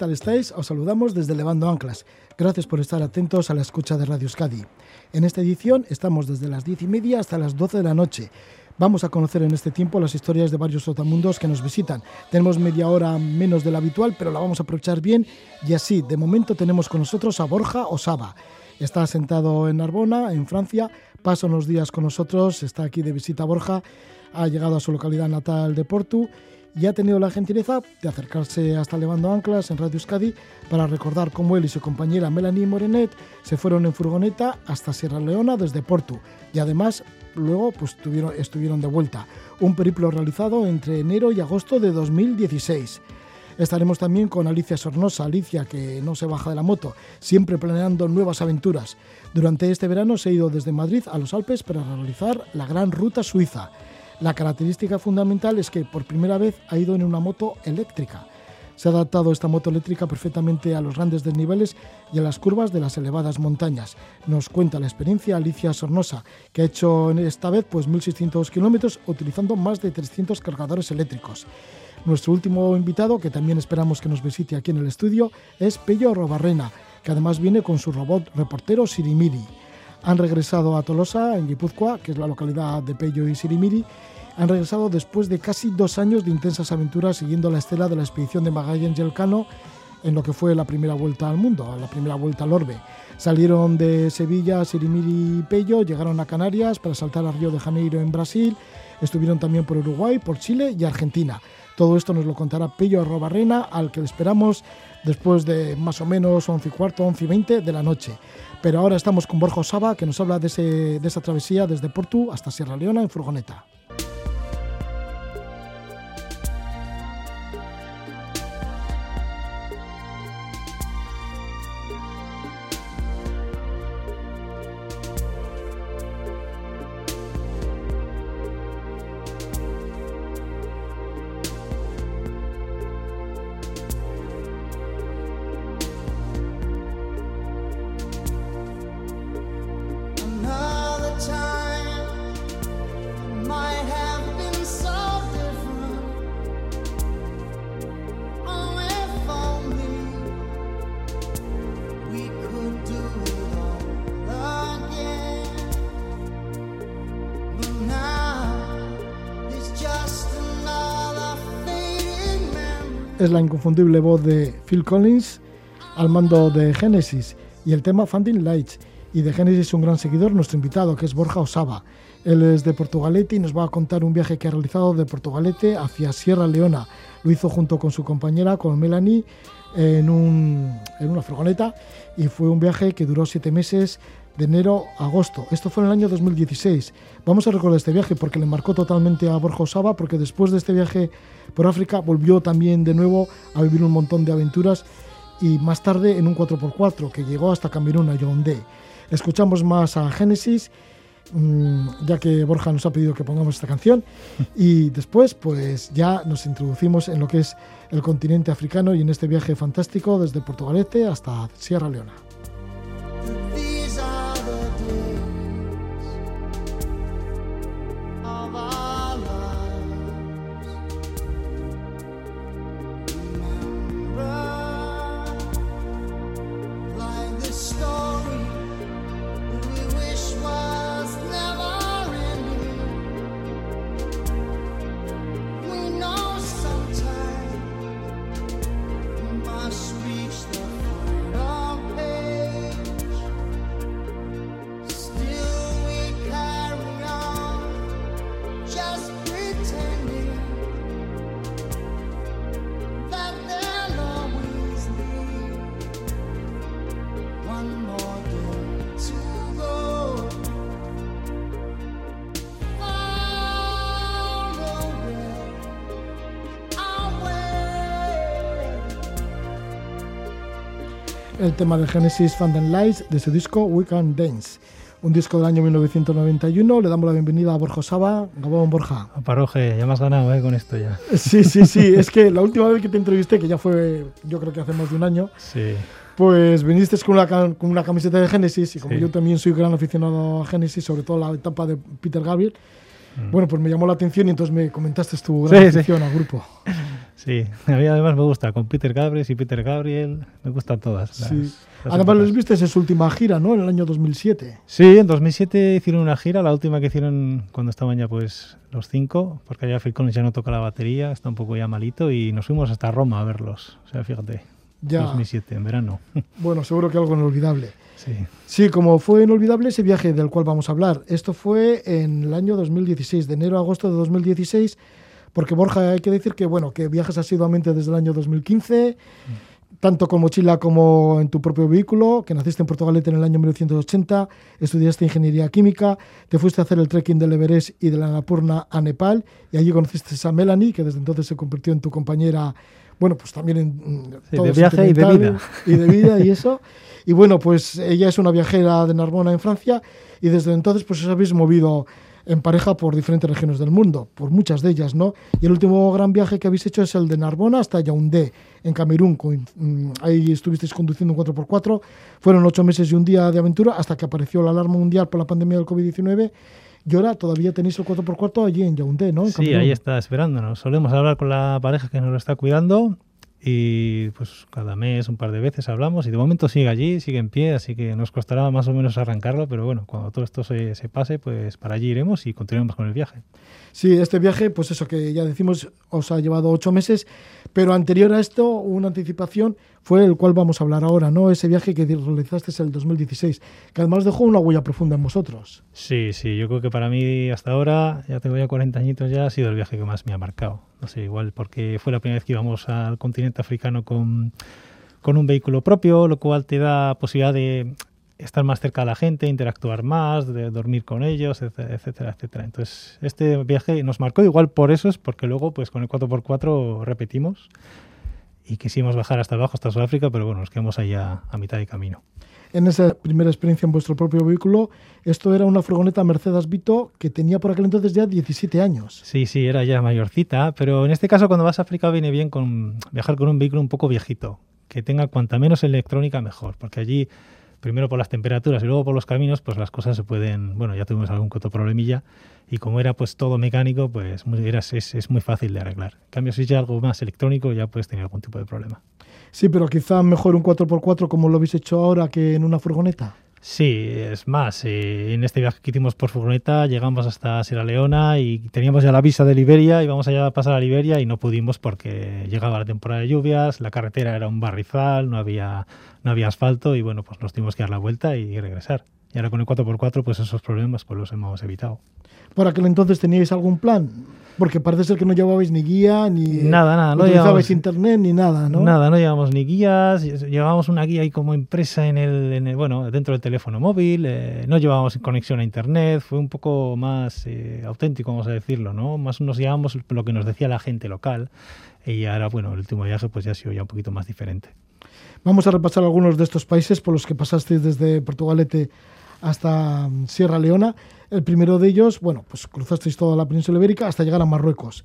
tal estáis? Os saludamos desde Levando Anclas. Gracias por estar atentos a la escucha de Radio Euskadi. En esta edición estamos desde las diez y media hasta las 12 de la noche. Vamos a conocer en este tiempo las historias de varios sotamundos que nos visitan. Tenemos media hora menos de la habitual, pero la vamos a aprovechar bien. Y así, de momento tenemos con nosotros a Borja Osaba. Está sentado en Narbona, en Francia. Pasa unos días con nosotros. Está aquí de visita Borja. Ha llegado a su localidad natal de Portu y ha tenido la gentileza de acercarse hasta Levando Anclas en Radio Euskadi para recordar cómo él y su compañera Melanie Morenet se fueron en furgoneta hasta Sierra Leona desde Portu y además luego pues, tuvieron, estuvieron de vuelta. Un periplo realizado entre enero y agosto de 2016. Estaremos también con Alicia Sornosa, Alicia que no se baja de la moto, siempre planeando nuevas aventuras. Durante este verano se ha ido desde Madrid a los Alpes para realizar la Gran Ruta Suiza. La característica fundamental es que por primera vez ha ido en una moto eléctrica. Se ha adaptado esta moto eléctrica perfectamente a los grandes desniveles y a las curvas de las elevadas montañas. Nos cuenta la experiencia Alicia Sornosa, que ha hecho esta vez pues 1.600 kilómetros utilizando más de 300 cargadores eléctricos. Nuestro último invitado, que también esperamos que nos visite aquí en el estudio, es Pello Robarrena, que además viene con su robot reportero Sirimiri. Han regresado a Tolosa, en Guipúzcoa, que es la localidad de Pello y Sirimiri. Han regresado después de casi dos años de intensas aventuras siguiendo la estela de la expedición de Magallanes y Elcano en lo que fue la primera vuelta al mundo, la primera vuelta al orbe. Salieron de Sevilla, Sirimiri y Pello, llegaron a Canarias para saltar a Río de Janeiro en Brasil, estuvieron también por Uruguay, por Chile y Argentina. Todo esto nos lo contará Pello Arrobarrena, al que le esperamos después de más o menos 11 y cuarto, 11 y 20 de la noche. Pero ahora estamos con Borja Saba, que nos habla de, de esa travesía desde Portu hasta Sierra Leona en furgoneta. Es la inconfundible voz de Phil Collins al mando de Genesis y el tema Funding Lights. Y de Genesis un gran seguidor, nuestro invitado, que es Borja Osaba. Él es de Portugalete y nos va a contar un viaje que ha realizado de Portugalete hacia Sierra Leona. Lo hizo junto con su compañera, con Melanie, en, un, en una furgoneta y fue un viaje que duró siete meses de enero a agosto. Esto fue en el año 2016. Vamos a recordar este viaje porque le marcó totalmente a Borja Osaba, porque después de este viaje por África volvió también de nuevo a vivir un montón de aventuras y más tarde en un 4x4 que llegó hasta Camerún a Yaoundé. Escuchamos más a Génesis, mm, ya que Borja nos ha pedido que pongamos esta canción, y después pues ya nos introducimos en lo que es el continente africano y en este viaje fantástico desde Portugalete hasta Sierra Leona. Tema de Genesis Fund and Lights de su disco We Can Dance. Un disco del año 1991. Le damos la bienvenida a Borja Saba. Gabón Borja. A Paroje, ya me has ganado ¿eh? con esto ya. Sí, sí, sí. es que la última vez que te entrevisté, que ya fue, yo creo que hace más de un año, sí. pues viniste con una, con una camiseta de Genesis y como yo también soy gran aficionado a Genesis, sobre todo la etapa de Peter Gabriel, mm. bueno, pues me llamó la atención y entonces me comentaste tu gran afición al grupo. Sí, a mí además me gusta, con Peter Gabriel y Peter Gabriel, me gustan todas. Sí. además les viste en su última gira, ¿no? En el año 2007. Sí, en 2007 hicieron una gira, la última que hicieron cuando estaban ya pues los cinco, porque allá Phil Collins ya no toca la batería, está un poco ya malito, y nos fuimos hasta Roma a verlos. O sea, fíjate, ya. 2007, en verano. Bueno, seguro que algo inolvidable. Sí. sí, como fue inolvidable ese viaje del cual vamos a hablar. Esto fue en el año 2016, de enero a agosto de 2016 porque Borja hay que decir que bueno, que viajas asiduamente desde el año 2015, tanto con mochila como en tu propio vehículo, que naciste en Portugalete en el año 1980, estudiaste ingeniería química, te fuiste a hacer el trekking del Everest y de la Annapurna a Nepal y allí conociste a Melanie, que desde entonces se convirtió en tu compañera bueno, pues también en de viaje y de vida. Y de vida y eso. Y bueno, pues ella es una viajera de Narbona en Francia y desde entonces pues os habéis movido en pareja por diferentes regiones del mundo, por muchas de ellas, ¿no? Y el último gran viaje que habéis hecho es el de Narbona hasta Yaoundé, en Camerún. Mm, ahí estuvisteis conduciendo un 4x4. Fueron ocho meses y un día de aventura hasta que apareció la alarma mundial por la pandemia del COVID-19. Y ahora todavía tenéis el 4x4 allí en Yaoundé, ¿no? sí, ahí está esperándonos. Solemos hablar con la pareja que nos lo está cuidando y pues cada mes un par de veces hablamos y de momento sigue allí, sigue en pie, así que nos costará más o menos arrancarlo, pero bueno, cuando todo esto se, se pase, pues para allí iremos y continuemos con el viaje. Sí, este viaje, pues eso que ya decimos, os ha llevado ocho meses, pero anterior a esto, una anticipación fue el cual vamos a hablar ahora, ¿no? Ese viaje que realizaste en el 2016, que además dejó una huella profunda en vosotros. Sí, sí, yo creo que para mí hasta ahora, ya tengo ya 40 añitos ya, ha sido el viaje que más me ha marcado. No sé, igual porque fue la primera vez que íbamos al continente africano con, con un vehículo propio, lo cual te da posibilidad de estar más cerca de la gente, interactuar más, de dormir con ellos, etcétera, etcétera. Entonces, este viaje nos marcó igual por eso, es porque luego, pues con el 4x4 repetimos y quisimos bajar hasta abajo, hasta Sudáfrica, pero bueno, nos quedamos ahí a, mitad de camino. En esa primera experiencia en vuestro propio vehículo, esto era una furgoneta Mercedes Vito que tenía por aquel entonces ya 17 años. Sí, sí, era ya mayorcita, pero en este caso cuando vas a África viene bien con viajar con un vehículo un poco viejito, que tenga cuanta menos electrónica mejor, porque allí primero por las temperaturas y luego por los caminos, pues las cosas se pueden, bueno, ya tuvimos algún otro problemilla y como era pues todo mecánico, pues muy, es, es, muy fácil de arreglar. En cambio, si es algo más electrónico, ya puedes tener algún tipo de problema. Sí, pero quizá mejor un 4x4 como lo habéis hecho ahora que en una furgoneta. Sí, es más, eh, en este viaje que hicimos por furgoneta llegamos hasta Sierra Leona y teníamos ya la visa de Liberia, íbamos allá a pasar a Liberia y no pudimos porque llegaba la temporada de lluvias, la carretera era un barrizal, no había, no había asfalto y bueno, pues nos tuvimos que dar la vuelta y regresar. Y ahora con el 4x4 pues esos problemas pues los hemos evitado. ¿Por aquel entonces teníais algún plan? Porque parece ser que no llevabais ni guía, ni nada, nada, no utilizabais internet, ni nada, ¿no? Nada, no llevamos ni guías, llevábamos una guía ahí como impresa en el, en el bueno, dentro del teléfono móvil, eh, no llevábamos conexión a internet, fue un poco más eh, auténtico, vamos a decirlo, ¿no? Más nos llevábamos lo que nos decía la gente local y ahora, bueno, el último viaje pues ya ha sido ya un poquito más diferente. Vamos a repasar algunos de estos países por los que pasasteis desde Portugalete hasta mm, Sierra Leona. El primero de ellos, bueno, pues cruzasteis toda la península ibérica hasta llegar a Marruecos.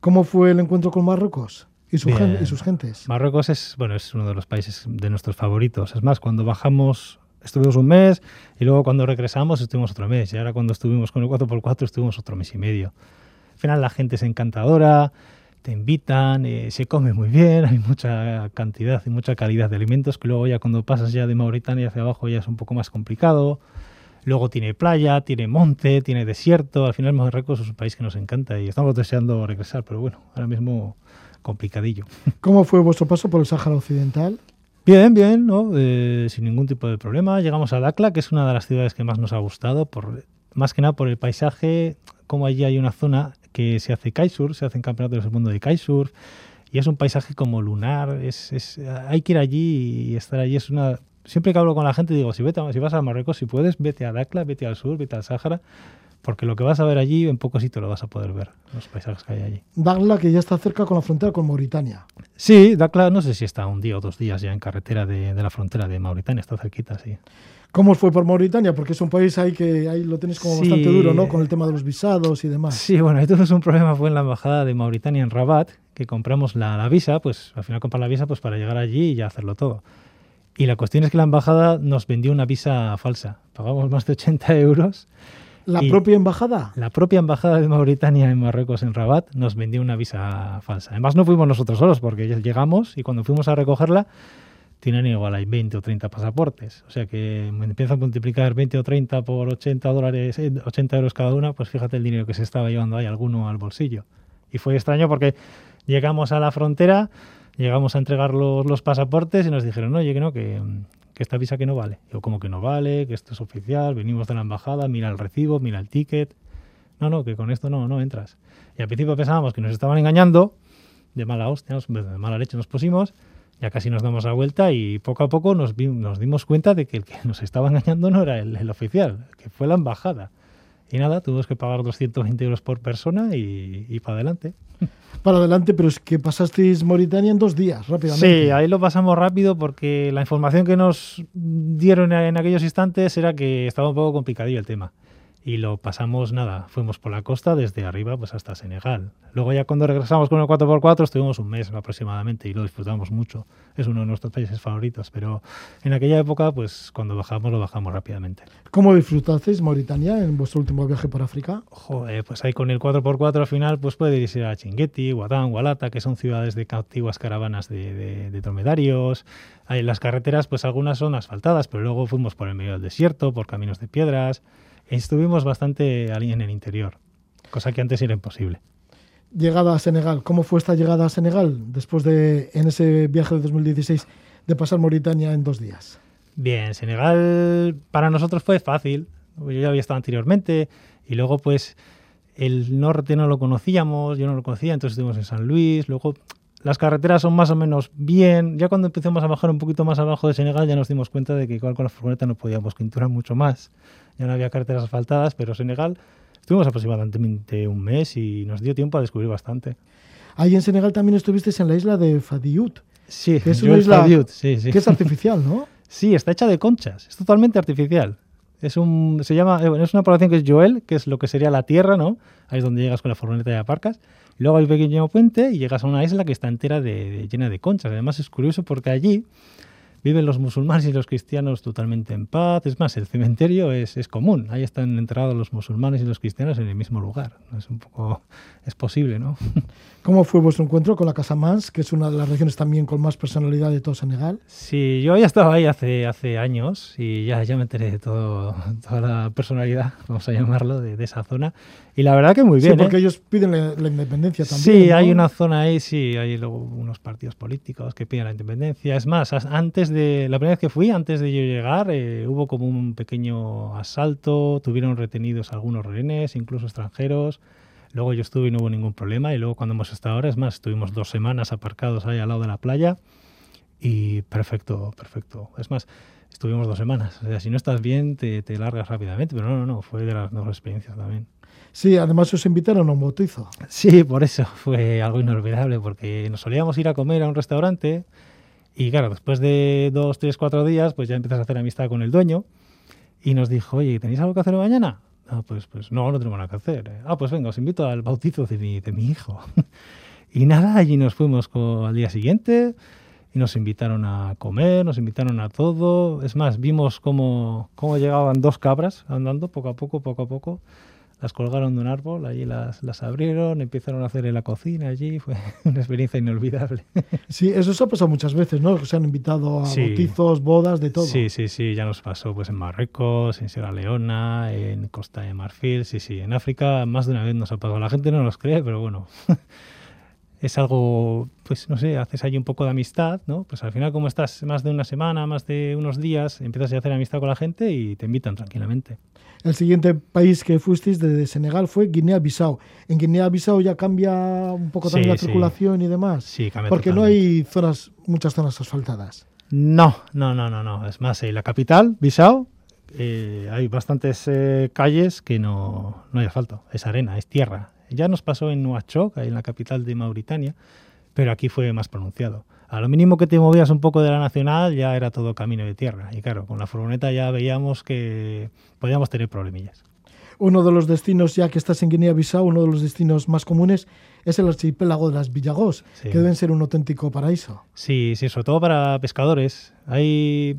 ¿Cómo fue el encuentro con Marruecos y, y sus gentes? Marruecos es, bueno, es uno de los países de nuestros favoritos. Es más, cuando bajamos estuvimos un mes y luego cuando regresamos estuvimos otro mes. Y ahora cuando estuvimos con el 4x4 estuvimos otro mes y medio. Al final la gente es encantadora, te invitan, eh, se come muy bien, hay mucha cantidad y mucha calidad de alimentos que luego ya cuando pasas ya de Mauritania hacia abajo ya es un poco más complicado. Luego tiene playa, tiene monte, tiene desierto. Al final Marruecos es un país que nos encanta y estamos deseando regresar, pero bueno, ahora mismo complicadillo. ¿Cómo fue vuestro paso por el Sáhara Occidental? Bien, bien, ¿no? Eh, sin ningún tipo de problema. Llegamos a Dakla, que es una de las ciudades que más nos ha gustado, por, más que nada por el paisaje, como allí hay una zona que se hace kitesurf, se hacen campeonatos del mundo de kitesurf y es un paisaje como lunar, es, es, hay que ir allí y estar allí es una siempre que hablo con la gente digo, si vete, si vas a Marruecos, si puedes, vete a Dakla, vete al sur, vete al Sáhara, porque lo que vas a ver allí en poco sitio lo vas a poder ver, los paisajes que hay allí. Dakla que ya está cerca con la frontera con Mauritania. Sí, Dakla no sé si está un día o dos días ya en carretera de, de la frontera de Mauritania, está cerquita, sí. ¿Cómo fue por Mauritania? Porque es un país ahí que ahí lo tenéis como bastante duro, ¿no? Con el tema de los visados y demás. Sí, bueno, entonces un problema fue en la embajada de Mauritania en Rabat, que compramos la, la visa, pues al final comprar la visa pues para llegar allí y ya hacerlo todo. Y la cuestión es que la embajada nos vendió una visa falsa. Pagamos más de 80 euros ¿La propia embajada? La propia embajada de Mauritania en Marruecos, en Rabat, nos vendió una visa falsa. Además, no fuimos nosotros solos, porque llegamos y cuando fuimos a recogerla, tienen igual hay 20 o 30 pasaportes. O sea que empiezan a multiplicar 20 o 30 por 80 dólares, 80 eh, euros cada una, pues fíjate el dinero que se estaba llevando ahí alguno al bolsillo. Y fue extraño porque llegamos a la frontera, llegamos a entregar los, los pasaportes y nos dijeron, oye, que no, que, que esta visa que no vale. Yo, como que no vale, que esto es oficial, venimos de la embajada, mira el recibo, mira el ticket. No, no, que con esto no, no entras. Y al principio pensábamos que nos estaban engañando, de mala hostia, de mala leche nos pusimos, ya casi nos damos la vuelta y poco a poco nos, nos dimos cuenta de que el que nos estaba engañando no era el, oficial, que fue la embajada. Y nada, tuvimos que pagar 220 euros por persona y, y para adelante. Para adelante, pero es que pasasteis Mauritania en dos días, rápidamente. Sí, ahí lo pasamos rápido porque la información que nos dieron en aquellos instantes era que estaba un poco complicadillo el tema y lo pasamos nada, fuimos por la costa desde arriba pues hasta Senegal. Luego ya cuando regresamos con el 4x4 estuvimos un mes aproximadamente y lo disfrutamos mucho. Es uno de nuestros países favoritos, pero en aquella época pues cuando bajamos lo bajamos rápidamente. ¿Cómo disfrutasteis Mauritania en vuestro último viaje por África? Joder, pues ahí con el 4x4 al final pues puede irse a Chinguetti, Guatán, Gualata, que son ciudades de antiguas caravanas de, de, de dromedarios. Ahí las carreteras pues algunas son asfaltadas, pero luego fuimos por el medio del desierto, por caminos de piedras estuvimos bastante en el interior, cosa que antes era imposible. Llegada a Senegal, ¿cómo fue esta llegada a Senegal después de, en ese viaje de 2016, de pasar Mauritania en dos días? Bien, Senegal para nosotros fue fácil. Yo ya había estado anteriormente y luego pues el norte no lo conocíamos, yo no lo conocía, entonces estuvimos en San Luis, luego las carreteras son más o menos bien. Ya cuando empezamos a bajar un poquito más abajo de Senegal ya nos dimos cuenta de que igual con la furgoneta no podíamos pinturar mucho más. Ya no había carreteras asfaltadas, pero Senegal estuvimos aproximadamente un mes y nos dio tiempo a descubrir bastante. Ahí en Senegal también estuvisteis en la isla de Fadiut. Sí, que es una isla Fadiut, sí, que es artificial, ¿no? sí, está hecha de conchas, es totalmente artificial. Es un, se llama, eh, es una población que es Joel, que es lo que sería la tierra, ¿no? Ahí es donde llegas con la furgoneta y aparcas. Luego hay un pequeño puente y llegas a una isla que está entera de, llena de conchas. Además es curioso porque allí viven los musulmanes y los cristianos totalmente en paz. Es más, el cementerio es, es, común. Ahí están enterrados los musulmanes y los cristianos en el mismo lugar. Es un poco, es posible, ¿no? ¿Cómo fue vuestro encuentro con la Casa Mans, que es una de las regiones también con más personalidad de todo Senegal? Sí, yo había estado ahí hace, hace años y ya, ya me enteré de todo, toda la personalidad, vamos a llamarlo, de, de esa zona. Y la verdad que muy bien. Sí, porque ¿eh? ellos piden la, independencia también. Sí, hay una zona ahí, sí, hay luego unos partidos políticos que piden la independencia. Es más, antes de la primera vez que fui, antes de yo llegar, eh, hubo como un pequeño asalto, tuvieron retenidos algunos rehenes, incluso extranjeros. Luego yo estuve y no hubo ningún problema. Y luego cuando hemos estado ahora, es más, estuvimos dos semanas aparcados ahí al lado de la playa. Y perfecto, perfecto. Es más, estuvimos dos semanas. O sea, si no estás bien, te, te largas rápidamente. Pero no, no, no, fue de las mejores experiencias también. Sí, además os invitaron a un bautizo. Sí, por eso fue algo inolvidable, porque nos solíamos ir a comer a un restaurante y claro, después de dos, tres, cuatro días, pues ya empiezas a hacer amistad con el dueño y nos dijo, oye, ¿tenéis algo que hacer mañana? Ah, pues, pues no, no tenemos nada que hacer. Ah, pues venga, os invito al bautizo de mi, de mi hijo. y nada, allí nos fuimos al día siguiente y nos invitaron a comer, nos invitaron a todo. Es más, vimos cómo, cómo llegaban dos cabras andando poco a poco, poco a poco las colgaron de un árbol, allí las, las abrieron, empezaron a hacer en la cocina allí, fue una experiencia inolvidable. Sí, eso se ha pasado muchas veces, ¿no? Se han invitado a bautizos, bodas, de todo. Sí, sí, sí, ya nos pasó pues en Marruecos, en Sierra Leona, en Costa de Marfil, sí, sí, en África más de una vez nos ha pasado. La gente no nos cree, pero bueno, es algo, pues no sé, haces ahí un poco de amistad, ¿no? Pues al final como estás más de una semana, más de unos días, empiezas a hacer amistad con la gente y te invitan tranquilamente. El siguiente país que fuisteis de Senegal fue Guinea-Bissau. En Guinea-Bissau ya cambia un poco también la circulación y demás. Sí, cambia Porque no hay zonas, muchas zonas asfaltadas. No, no, no, no, no. Es más, en la capital, Bissau, eh, hay bastantes eh, calles que no, no hay asfalto. Es arena, es tierra. Ya nos pasó en Nuachok, en la capital de Mauritania, pero aquí fue más pronunciado. A lo mínimo que te movías un poco de la nacional ya era todo camino de tierra. Y claro, con la furgoneta ya veíamos que podíamos tener problemillas. Uno de los destinos, ya que estás en Guinea-Bissau, uno de los destinos más comunes es el archipiélago de las Villagos, que deben ser un auténtico paraíso. Sí, sí, sobre todo para pescadores. Hay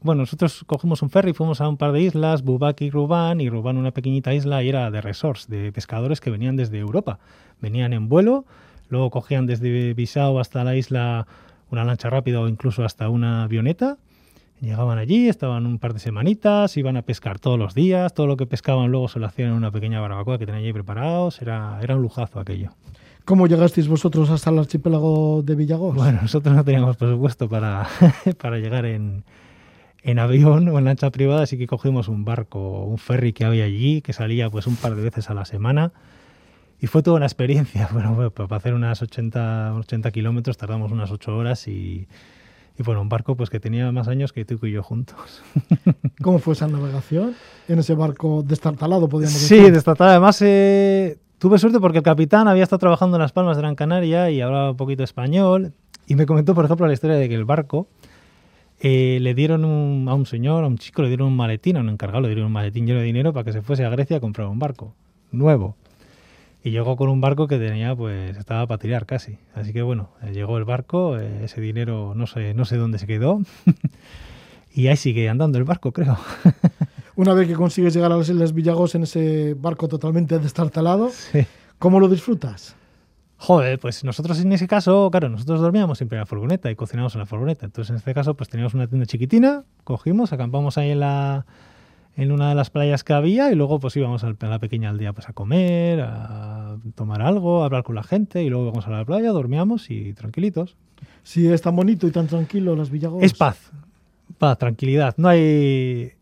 bueno, nosotros cogimos un ferry, fuimos a un par de islas, Bubak y Ruban, y Ruban una pequeñita isla y era de resorts, de pescadores que venían desde Europa. Venían en vuelo, luego cogían desde Bissau hasta la isla una lancha rápida o incluso hasta una avioneta. Llegaban allí, estaban un par de semanitas, iban a pescar todos los días, todo lo que pescaban luego se lo hacían en una pequeña barbacoa que tenían allí preparados, era, era un lujazo aquello. ¿Cómo llegasteis vosotros hasta el archipiélago de Villagos? Bueno, nosotros no teníamos presupuesto para, para llegar en, en avión o en lancha privada, así que cogimos un barco, un ferry que había allí, que salía pues un par de veces a la semana. Y fue toda una experiencia. Bueno, para hacer unas 80, 80 kilómetros tardamos unas 8 horas y, y bueno, un barco pues que tenía más años que tú y yo juntos. ¿Cómo fue esa navegación en ese barco destartalado, podríamos decir? Sí, destartalado. Además, eh, tuve suerte porque el capitán había estado trabajando en Las Palmas de Gran Canaria y hablaba un poquito español. Y me comentó, por ejemplo, la historia de que el barco eh, le dieron a un señor, a un chico, le dieron un maletín, a un encargado, le dieron un maletín lleno de dinero para que se fuese a Grecia a comprar un barco nuevo. Y llegó con un barco que tenía, pues, estaba para tirar casi. Así que bueno, eh, llegó el barco, eh, ese dinero no sé, no sé dónde se quedó. y ahí sigue andando el barco, creo. Una vez que consigues llegar a las Islas Villagos en ese barco totalmente destartalado, ¿cómo lo disfrutas? Joder, pues nosotros en ese caso, claro, nosotros dormíamos siempre en la furgoneta y cocinábamos en la furgoneta. Entonces, en este caso, pues teníamos una tienda chiquitina, cogimos, acampamos ahí en la en una de las playas que había y luego pues íbamos a la pequeña aldea pues a comer, a tomar algo, a hablar con la gente y luego íbamos a la playa, dormíamos y tranquilitos. Sí, es tan bonito y tan tranquilo las Villagos. Es paz, paz, tranquilidad. No hay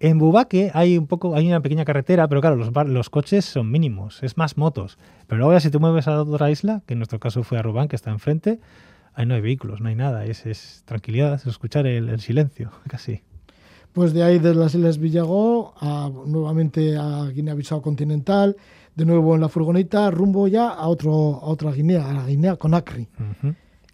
en Bubaque hay un poco, hay una pequeña carretera, pero claro, los, los coches son mínimos, es más motos. Pero luego ya si te mueves a otra isla, que en nuestro caso fue a Rubán, que está enfrente, ahí no hay vehículos, no hay nada, es, es tranquilidad, es escuchar el, silencio, casi. Pues de ahí de las Islas Villagó, a, nuevamente a Guinea-Bissau continental, de nuevo en la furgoneta, rumbo ya a, otro, a otra Guinea, a la Guinea Conakry.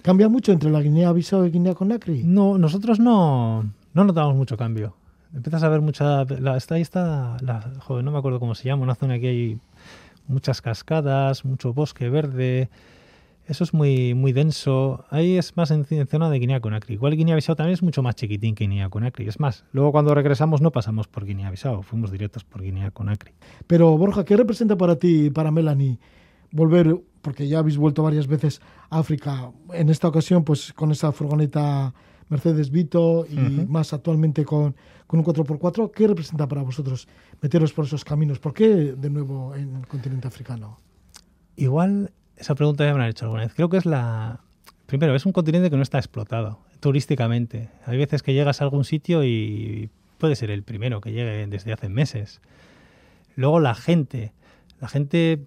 ¿Cambia mucho entre la Guinea-Bissau y Guinea Conakry? No, nosotros no, no notamos mucho cambio empiezas a ver mucha. Está ahí está. La, joder, no me acuerdo cómo se llama. Una zona que hay muchas cascadas, mucho bosque verde. Eso es muy, muy denso. Ahí es más en, zona de Guinea-Conakry. Igual Guinea-Bissau también es mucho más chiquitín que Guinea-Conakry. Es más, luego cuando regresamos no pasamos por Guinea-Bissau, fuimos directos por Guinea-Conakry. Pero Borja, ¿qué representa para ti para Melanie volver, porque ya habéis vuelto varias veces a África, en esta ocasión pues con esa furgoneta Mercedes Vito y más actualmente con, con un 4x4. ¿Qué representa para vosotros meteros por esos caminos? ¿Por qué de nuevo en el continente africano? Igual esa pregunta ya me la han hecho alguna vez. Creo que es la... Primero, es un continente que no está explotado turísticamente. Hay veces que llegas a algún sitio y puede ser el primero que llegue desde hace meses. Luego la gente. La gente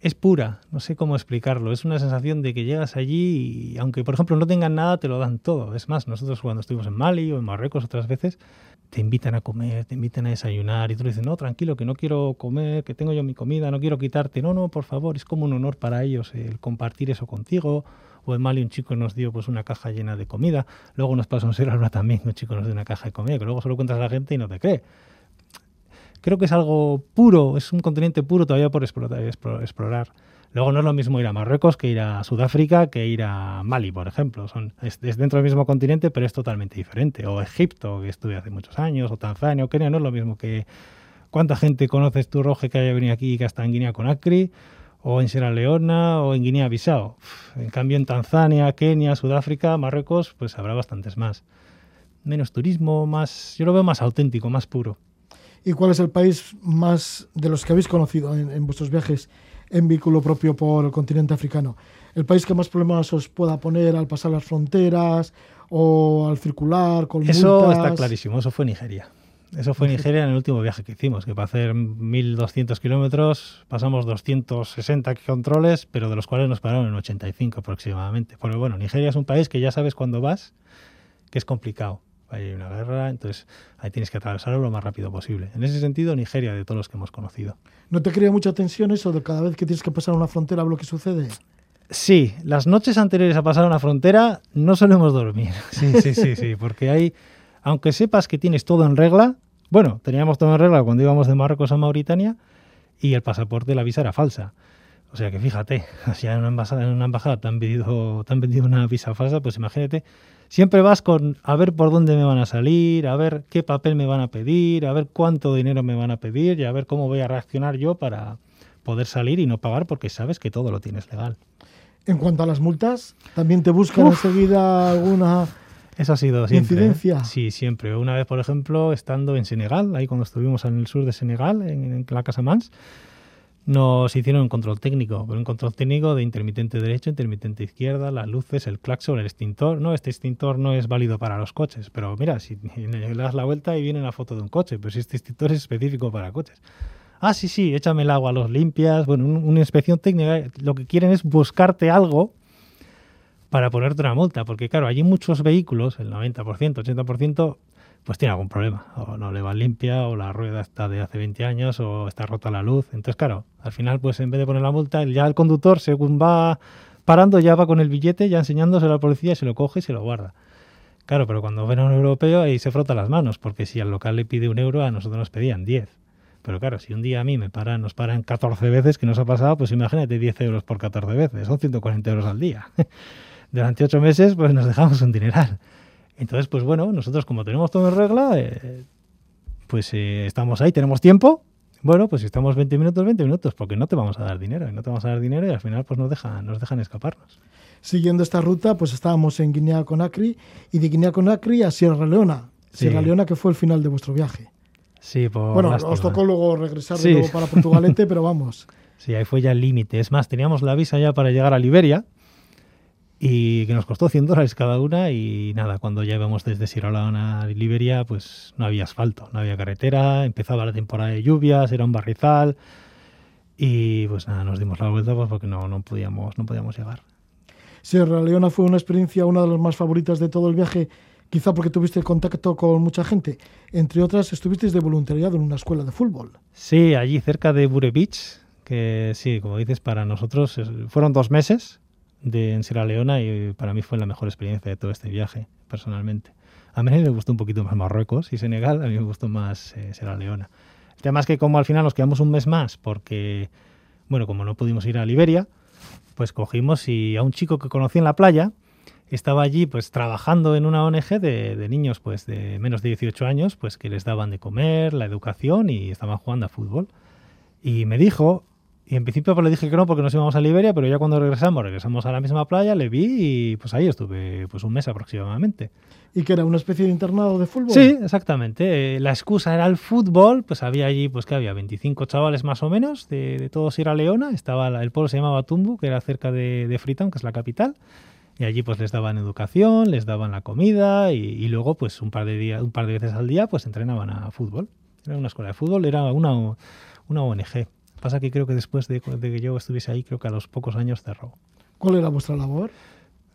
es pura, no sé cómo explicarlo. Es una sensación de que llegas allí y aunque por ejemplo no tengan nada, te lo dan todo. Es más, nosotros cuando estuvimos en Mali o en Marruecos otras veces, te invitan a comer, te invitan a desayunar y tú le dices, no, tranquilo, que no quiero comer, que tengo yo mi comida, no quiero quitarte. No, no, por favor, es como un honor para ellos el compartir eso contigo. O en Mali un chico nos dio pues una caja llena de comida. Luego nos pasó en Sierra también, un chico nos dio una caja de comida, que luego solo cuentas a la gente y no te cree creo que es algo puro, es un continente puro todavía por explorar. Luego no es lo mismo ir a Marruecos que ir a Sudáfrica que ir a Mali, por ejemplo. Son, es, dentro del mismo continente, pero es totalmente diferente. O Egipto, que estuve hace muchos años, o Tanzania, o Kenia, no es lo mismo que... ¿Cuánta gente conoces tú, Roge, que haya venido aquí que está en Guinea Conakry? o en Sierra Leona o en Guinea-Bissau. En cambio, en Tanzania, Kenia, Sudáfrica, Marruecos, pues habrá bastantes más. Menos turismo, más, yo lo veo más auténtico, más puro. ¿Y cuál es el país más de los que habéis conocido en, vuestros viajes en vehículo propio por el continente africano? ¿El país que más problemas os pueda poner al pasar las fronteras o al circular con Eso está clarísimo, eso fue Nigeria. Eso fue Nigeria en el último viaje que hicimos, que para hacer 1.200 kilómetros pasamos 260 controles, pero de los cuales nos pararon en 85 aproximadamente. Porque bueno, Nigeria es un país que ya sabes cuando vas que es complicado hay una guerra, entonces ahí tienes que atravesarlo lo más rápido posible. En ese sentido, Nigeria, de todos los que hemos conocido. ¿No te crea mucha tensión eso de cada vez que tienes que pasar una frontera lo que sucede? Sí, las noches anteriores a pasar una frontera no solemos dormir. Sí, sí, sí, sí, porque hay, aunque sepas que tienes todo en regla, bueno, teníamos todo en regla cuando íbamos de Marruecos a Mauritania y el pasaporte, la visa era falsa. O sea que fíjate, si en una embajada, en una embajada te han te han pedido una visa falsa, pues imagínate, siempre vas con a ver por dónde me van a salir, a ver qué papel me van a pedir, a ver cuánto dinero me van a pedir y a ver cómo voy a reaccionar yo para poder salir y no pagar porque sabes que todo lo tienes legal. En cuanto a las multas, ¿también te buscan enseguida alguna eso ha sido siempre. ¿eh? ¿Incidencia? Sí, siempre. Una vez, por ejemplo, estando en Senegal, ahí cuando estuvimos en el sur de Senegal, en, en la Casa Mans, nos hicieron un control técnico, pero un control técnico de intermitente derecho, intermitente izquierda, las luces, el claxon, el extintor. No, este extintor no es válido para los coches, pero mira, si le das la vuelta y viene la foto de un coche, pero si este extintor es específico para coches. Ah, sí, sí, échame el agua los limpias. Bueno, una inspección técnica, lo que quieren es buscarte algo para ponerte una multa, porque claro, hay muchos vehículos, el 90%, 80%, pues tiene algún problema, o no le va limpia, o la rueda está de hace 20 años, o está rota la luz. Entonces, claro, al final, pues en vez de poner la multa, ya el conductor, según va parando, ya va con el billete, ya enseñándose a la policía, se lo coge y se lo guarda. Claro, pero cuando ven a un europeo ahí se frota las manos, porque si al local le pide un euro, a nosotros nos pedían 10. Pero claro, si un día a mí me paran, nos paran 14 veces, que nos ha pasado, pues imagínate 10 euros por 14 veces, son 140 euros al día. durante ocho meses, pues nos dejamos un dineral. Entonces, pues bueno, nosotros como tenemos todo en regla, eh, pues eh, estamos ahí, tenemos tiempo. Bueno, pues si estamos 20 minutos, 20 minutos, porque no te vamos a dar dinero, y no te vamos a dar dinero y al final pues nos dejan, nos dejan escaparnos. Siguiendo esta ruta, pues estábamos en Guinea Conakry y de Guinea Conakry a Sierra Leona. Sierra Leona que fue el final de vuestro viaje. Sí, por Bueno, os tocó luego regresar de nuevo para Portugalete, pero vamos. Sí, ahí fue ya el límite. Es más, teníamos la visa ya para llegar a Liberia, y que nos costó 100 dólares cada una y nada, cuando ya íbamos desde Sierra Leona a Liberia, pues no había asfalto, no había carretera, empezaba la temporada de lluvias, era un barrizal y pues nada, nos dimos la vuelta pues porque no, no, podíamos, no podíamos llegar. Sierra Leona fue una experiencia, una de las más favoritas de todo el viaje, quizá porque tuviste contacto con mucha gente. Entre otras, estuvisteis de voluntariado en una escuela de fútbol. Sí, allí cerca de Bure Beach, que sí, como dices, para nosotros fueron dos meses de, Sierra Leona y para mí fue la mejor experiencia de todo este viaje, personalmente. A mí me gustó un poquito más Marruecos y Senegal, a mí me gustó más eh, Sierra Leona. El tema es que como al final nos quedamos un mes más porque, bueno, como no pudimos ir a Liberia, pues cogimos y a un chico que conocí en la playa, estaba allí pues trabajando en una ONG de, de, niños pues de menos de 18 años pues que les daban de comer, la educación y estaban jugando a fútbol. Y me dijo, y en principio pues le dije que no porque nos íbamos a Liberia, pero ya cuando regresamos, regresamos a la misma playa, le vi y pues ahí estuve pues un mes aproximadamente. ¿Y que era una especie de internado de fútbol? Sí, exactamente. Eh, la excusa era el fútbol, pues había allí, pues que había 25 chavales más o menos de, de todo Sierra Leona. Estaba el pueblo se llamaba Tumbu, que era cerca de, de Freetown, que es la capital. Y allí pues les daban educación, les daban la comida y, y luego pues un par de días, un par de veces al día pues entrenaban a fútbol. Era una escuela de fútbol, era una, una ONG. Pasa que creo que después de, de, que yo estuviese ahí, creo que a los pocos años cerró. ¿Cuál era vuestra labor?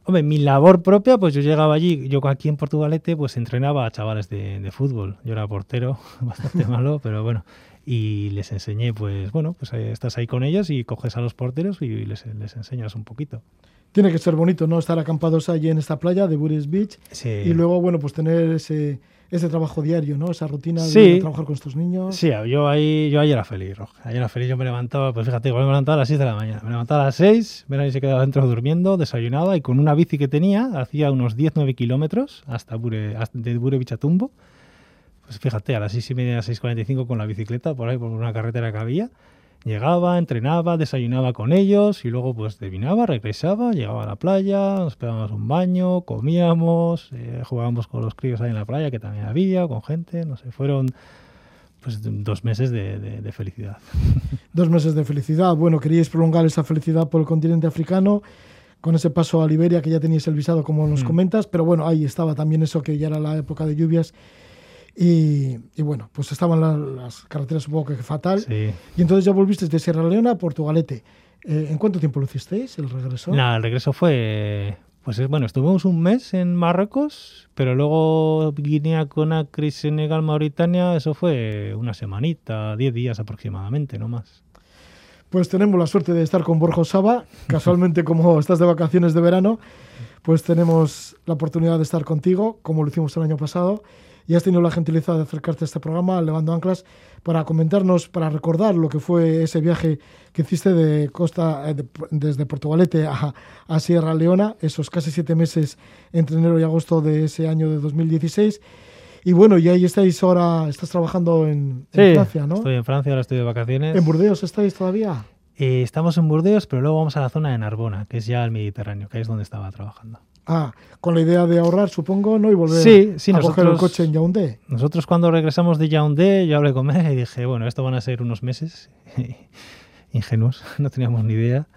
Hombre, mi labor propia, pues yo llegaba allí, yo aquí en Portugalete, pues entrenaba a chavales de, de fútbol. Yo era portero, bastante malo, pero bueno. Y les enseñé, pues bueno, pues estás ahí con ellos y coges a los porteros y les, les enseñas un poquito. Tiene que ser bonito, ¿no? Estar acampados allí en esta playa de Buris Beach sí. y luego, bueno, pues tener ese, ese trabajo diario, ¿no? Esa rutina sí. de trabajar con estos niños. Sí, yo ahí, yo ahí era feliz, Roja. Ahí era feliz, yo me levantaba, pues fíjate, igual me levantaba a las 6 de la mañana. Me levantaba a las 6, Mira, se quedaba dentro durmiendo, desayunaba y con una bici que tenía, hacía unos 10-9 kilómetros hasta, Bure, hasta de Bure Beach a Tumbo. Pues fíjate, a las 6 y media, 6.45 con la bicicleta, por ahí, por una carretera que había. Llegaba, entrenaba, desayunaba con ellos y luego pues terminaba, regresaba, llegaba a la playa, nos pegábamos un baño, comíamos, eh, jugábamos con los críos ahí en la playa que también había, con gente, no sé, fueron pues dos meses de, de, de felicidad. Dos meses de felicidad. Bueno, queríais prolongar esa felicidad por el continente africano con ese paso a Liberia que ya teníais el visado como nos mm. comentas, pero bueno, ahí estaba también eso que ya era la época de lluvias y, y, bueno, pues estaban la, las carreteras un poco que fatal. Sí. Y entonces ya volviste de Sierra Leona a Portugalete. Eh, ¿En cuánto tiempo lo hicisteis, el regreso? Nada, el regreso fue... Pues bueno, estuvimos un mes en Marruecos, pero luego Guinea, Conakry, Senegal, Mauritania, eso fue una semanita, diez días aproximadamente, no más. Pues tenemos la suerte de estar con Borja Saba. Casualmente, como estás de vacaciones de verano, pues tenemos la oportunidad de estar contigo, como lo hicimos el año pasado. Y has tenido la gentileza de acercarte a este programa, Levando Anclas, para comentarnos, para recordar lo que fue ese viaje que hiciste de costa eh, desde Portugalete a, a, Sierra Leona, esos casi siete meses entre enero y agosto de ese año de 2016. Y bueno, y ahí estáis ahora, estás trabajando en, Francia, ¿no? Estoy en Francia, ahora estoy de vacaciones. ¿En Burdeos estáis todavía? Eh, estamos en Burdeos, pero luego vamos a la zona de Narbona, que es ya el Mediterráneo, que es donde estaba trabajando. Ah, con la idea de ahorrar, supongo, ¿no? Y volver sí, sí, a nosotros, coger el coche en Yaoundé. Nosotros cuando regresamos de Yaoundé, yo hablé con él y dije, bueno, esto van a ser unos meses. Ingenuos, no teníamos ni idea.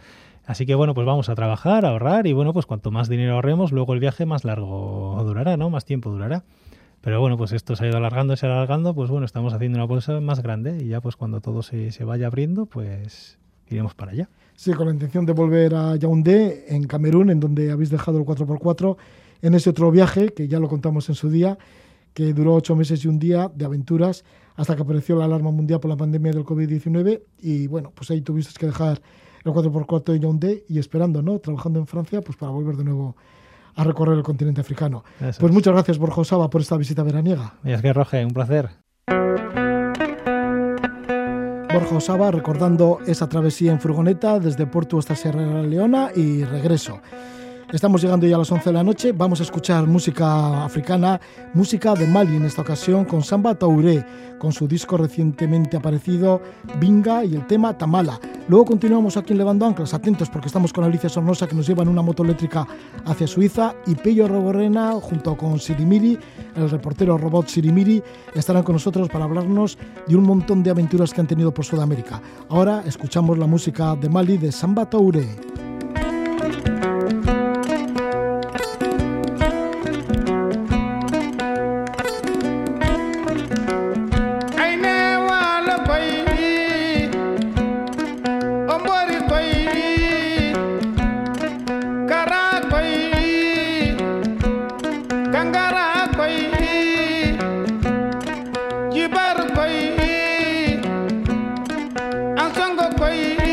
Así que bueno, pues vamos a trabajar, a ahorrar y bueno, pues cuanto más dinero ahorremos, luego el viaje más largo durará, ¿no? Más tiempo durará. Pero bueno, pues esto se ha ido alargando, se ha alargando, pues bueno, estamos haciendo una cosa más grande y ya pues cuando todo se, se vaya abriendo, pues iremos para allá. Sí, con la intención de volver a Yaoundé, en Camerún, en donde habéis dejado el 4x4, en ese otro viaje, que ya lo contamos en su día, que duró ocho meses y un día de aventuras, hasta que apareció la alarma mundial por la pandemia del COVID-19. Y bueno, pues ahí tuviste que dejar el 4x4 de Yaoundé y esperando, ¿no? Trabajando en Francia, pues para volver de nuevo a recorrer el continente africano. pues muchas gracias, Borja Osaba, por esta visita veraniega. Y es que, Roge, un placer. Borja Osaba recordando esa travesía en furgoneta desde Porto hasta Sierra Leona y regreso. Estamos llegando ya a las 11 de la noche, vamos a escuchar música africana, música de Mali en esta ocasión con Samba Touré, con su disco recientemente aparecido Binga y el tema Tamala. Luego continuamos aquí en Levando Anclas, atentos porque estamos con Alicia Sornosa que nos lleva en una moto eléctrica hacia Suiza y Pello Roborena junto con Sirimiri, el reportero robot Sirimiri, estarán con nosotros para hablarnos de un montón de aventuras que han tenido por Sudamérica. Ahora escuchamos la música de Mali de Samba Touré. koy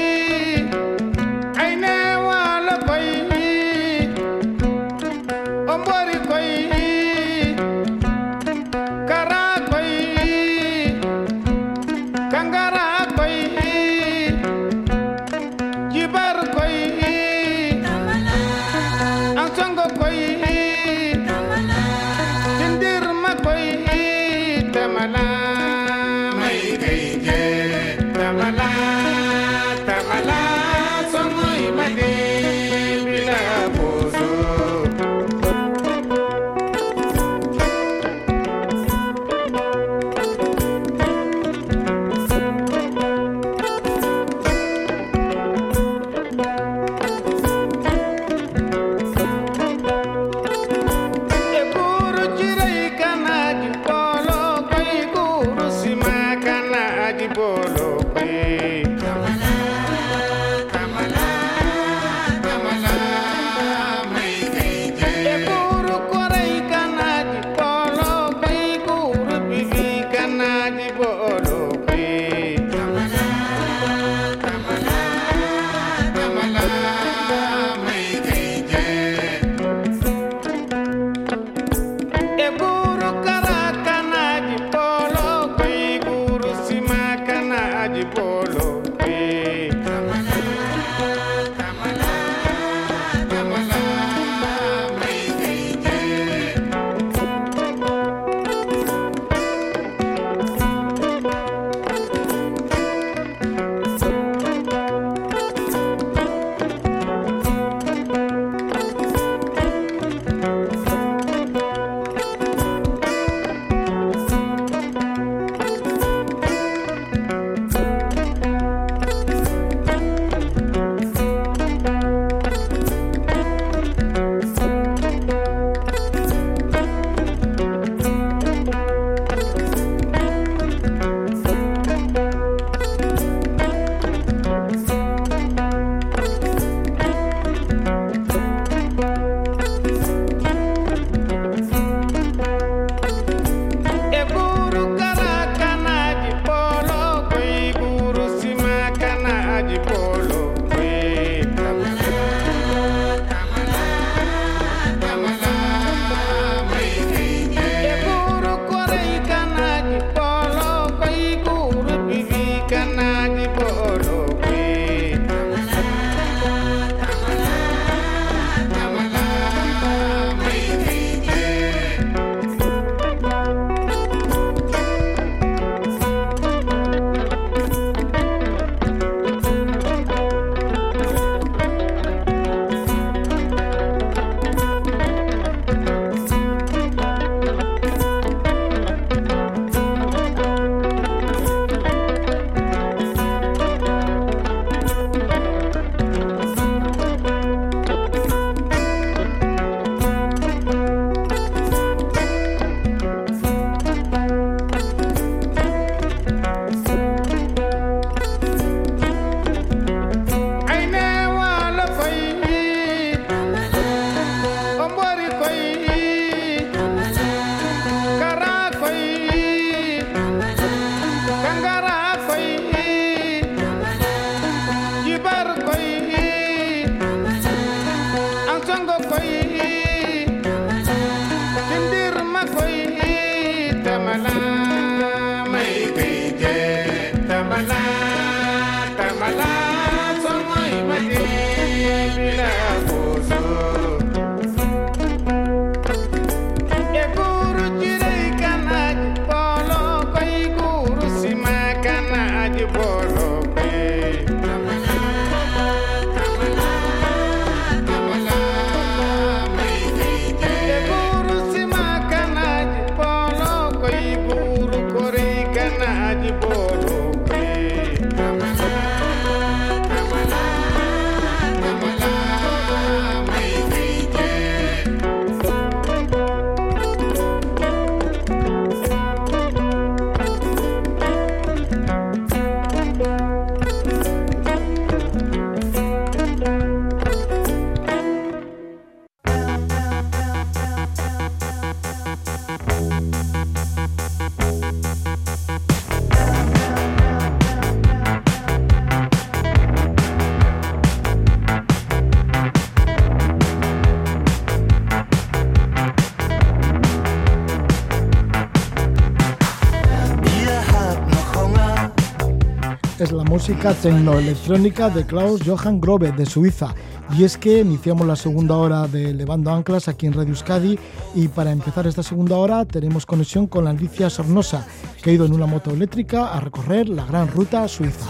música tecnoelectrónica de Klaus Johann Grobe de Suiza. Y es que iniciamos la segunda hora de Levando Anclas aquí en Radio Euskadi y para empezar esta segunda hora tenemos conexión con la Alicia Sornosa, que ha ido en una moto eléctrica a recorrer la gran ruta suiza.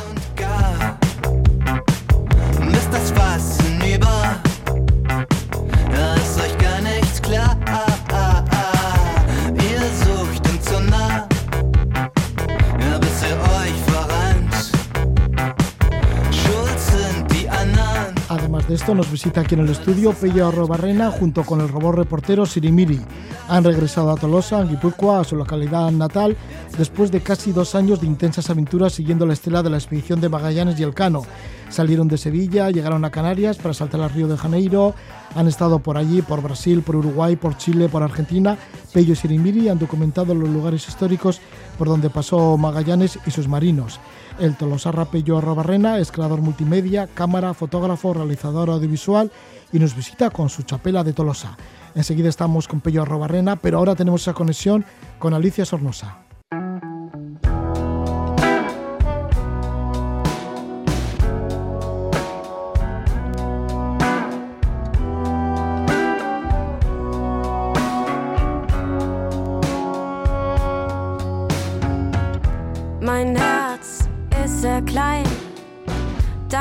Esto nos visita aquí en el estudio Pello Arrobarrena junto con el robot reportero Sirimiri. Han regresado a Tolosa, en Guipúzcoa, a su localidad natal, después de casi dos años de intensas aventuras siguiendo la estela de la expedición de Magallanes y Elcano. Salieron de Sevilla, llegaron a Canarias para saltar al Río de Janeiro, han estado por allí, por Brasil, por Uruguay, por Chile, por Argentina. Pello y Sirimiri han documentado los lugares históricos por donde pasó Magallanes y sus marinos. El Tolosarra Pello Arrobarrena es creador multimedia, cámara, fotógrafo, realizador audiovisual y nos visita con su chapela de Tolosa. Enseguida estamos con Pello Arrobarrena, pero ahora tenemos esa conexión con Alicia Sornosa.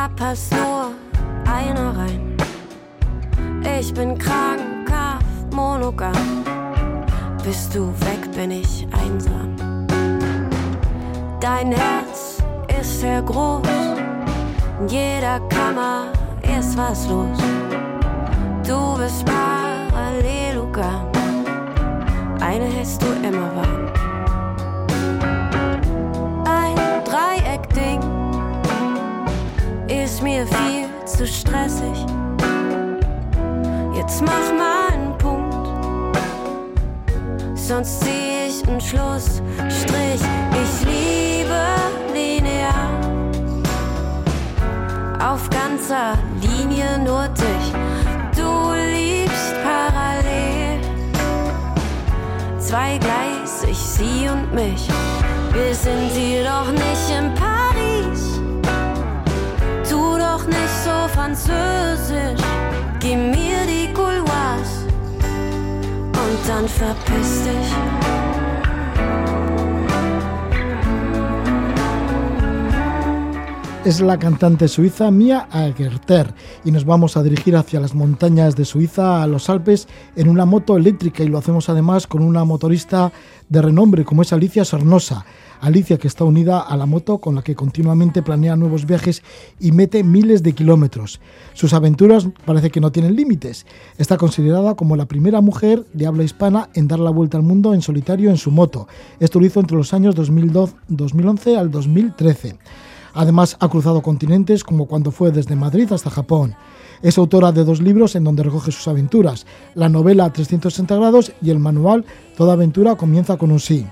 Da passt nur einer rein. Ich bin krankhaft monogam, bist du weg, bin ich einsam. Dein Herz ist sehr groß, in jeder Kammer ist was los. Du bist Parallelogam, eine hältst du immer warm. Mir viel zu stressig. Jetzt mach mal einen Punkt, sonst zieh ich einen Schlussstrich. Ich liebe linear, auf ganzer Linie nur dich. Du liebst parallel, zweigleisig sie und mich. Wir sind hier doch nicht im Paris doch nicht so französisch. Gib mir die Gouloise und dann verpiss dich. Es la cantante suiza Mia Agerter y nos vamos a dirigir hacia las montañas de Suiza, a los Alpes, en una moto eléctrica y lo hacemos además con una motorista de renombre como es Alicia Sornosa. Alicia que está unida a la moto con la que continuamente planea nuevos viajes y mete miles de kilómetros. Sus aventuras parece que no tienen límites. Está considerada como la primera mujer de habla hispana en dar la vuelta al mundo en solitario en su moto. Esto lo hizo entre los años 2011 al 2013. Además ha cruzado continentes como cuando fue desde Madrid hasta Japón. Es autora de dos libros en donde recoge sus aventuras, la novela 360 grados y el manual Toda aventura comienza con un sí.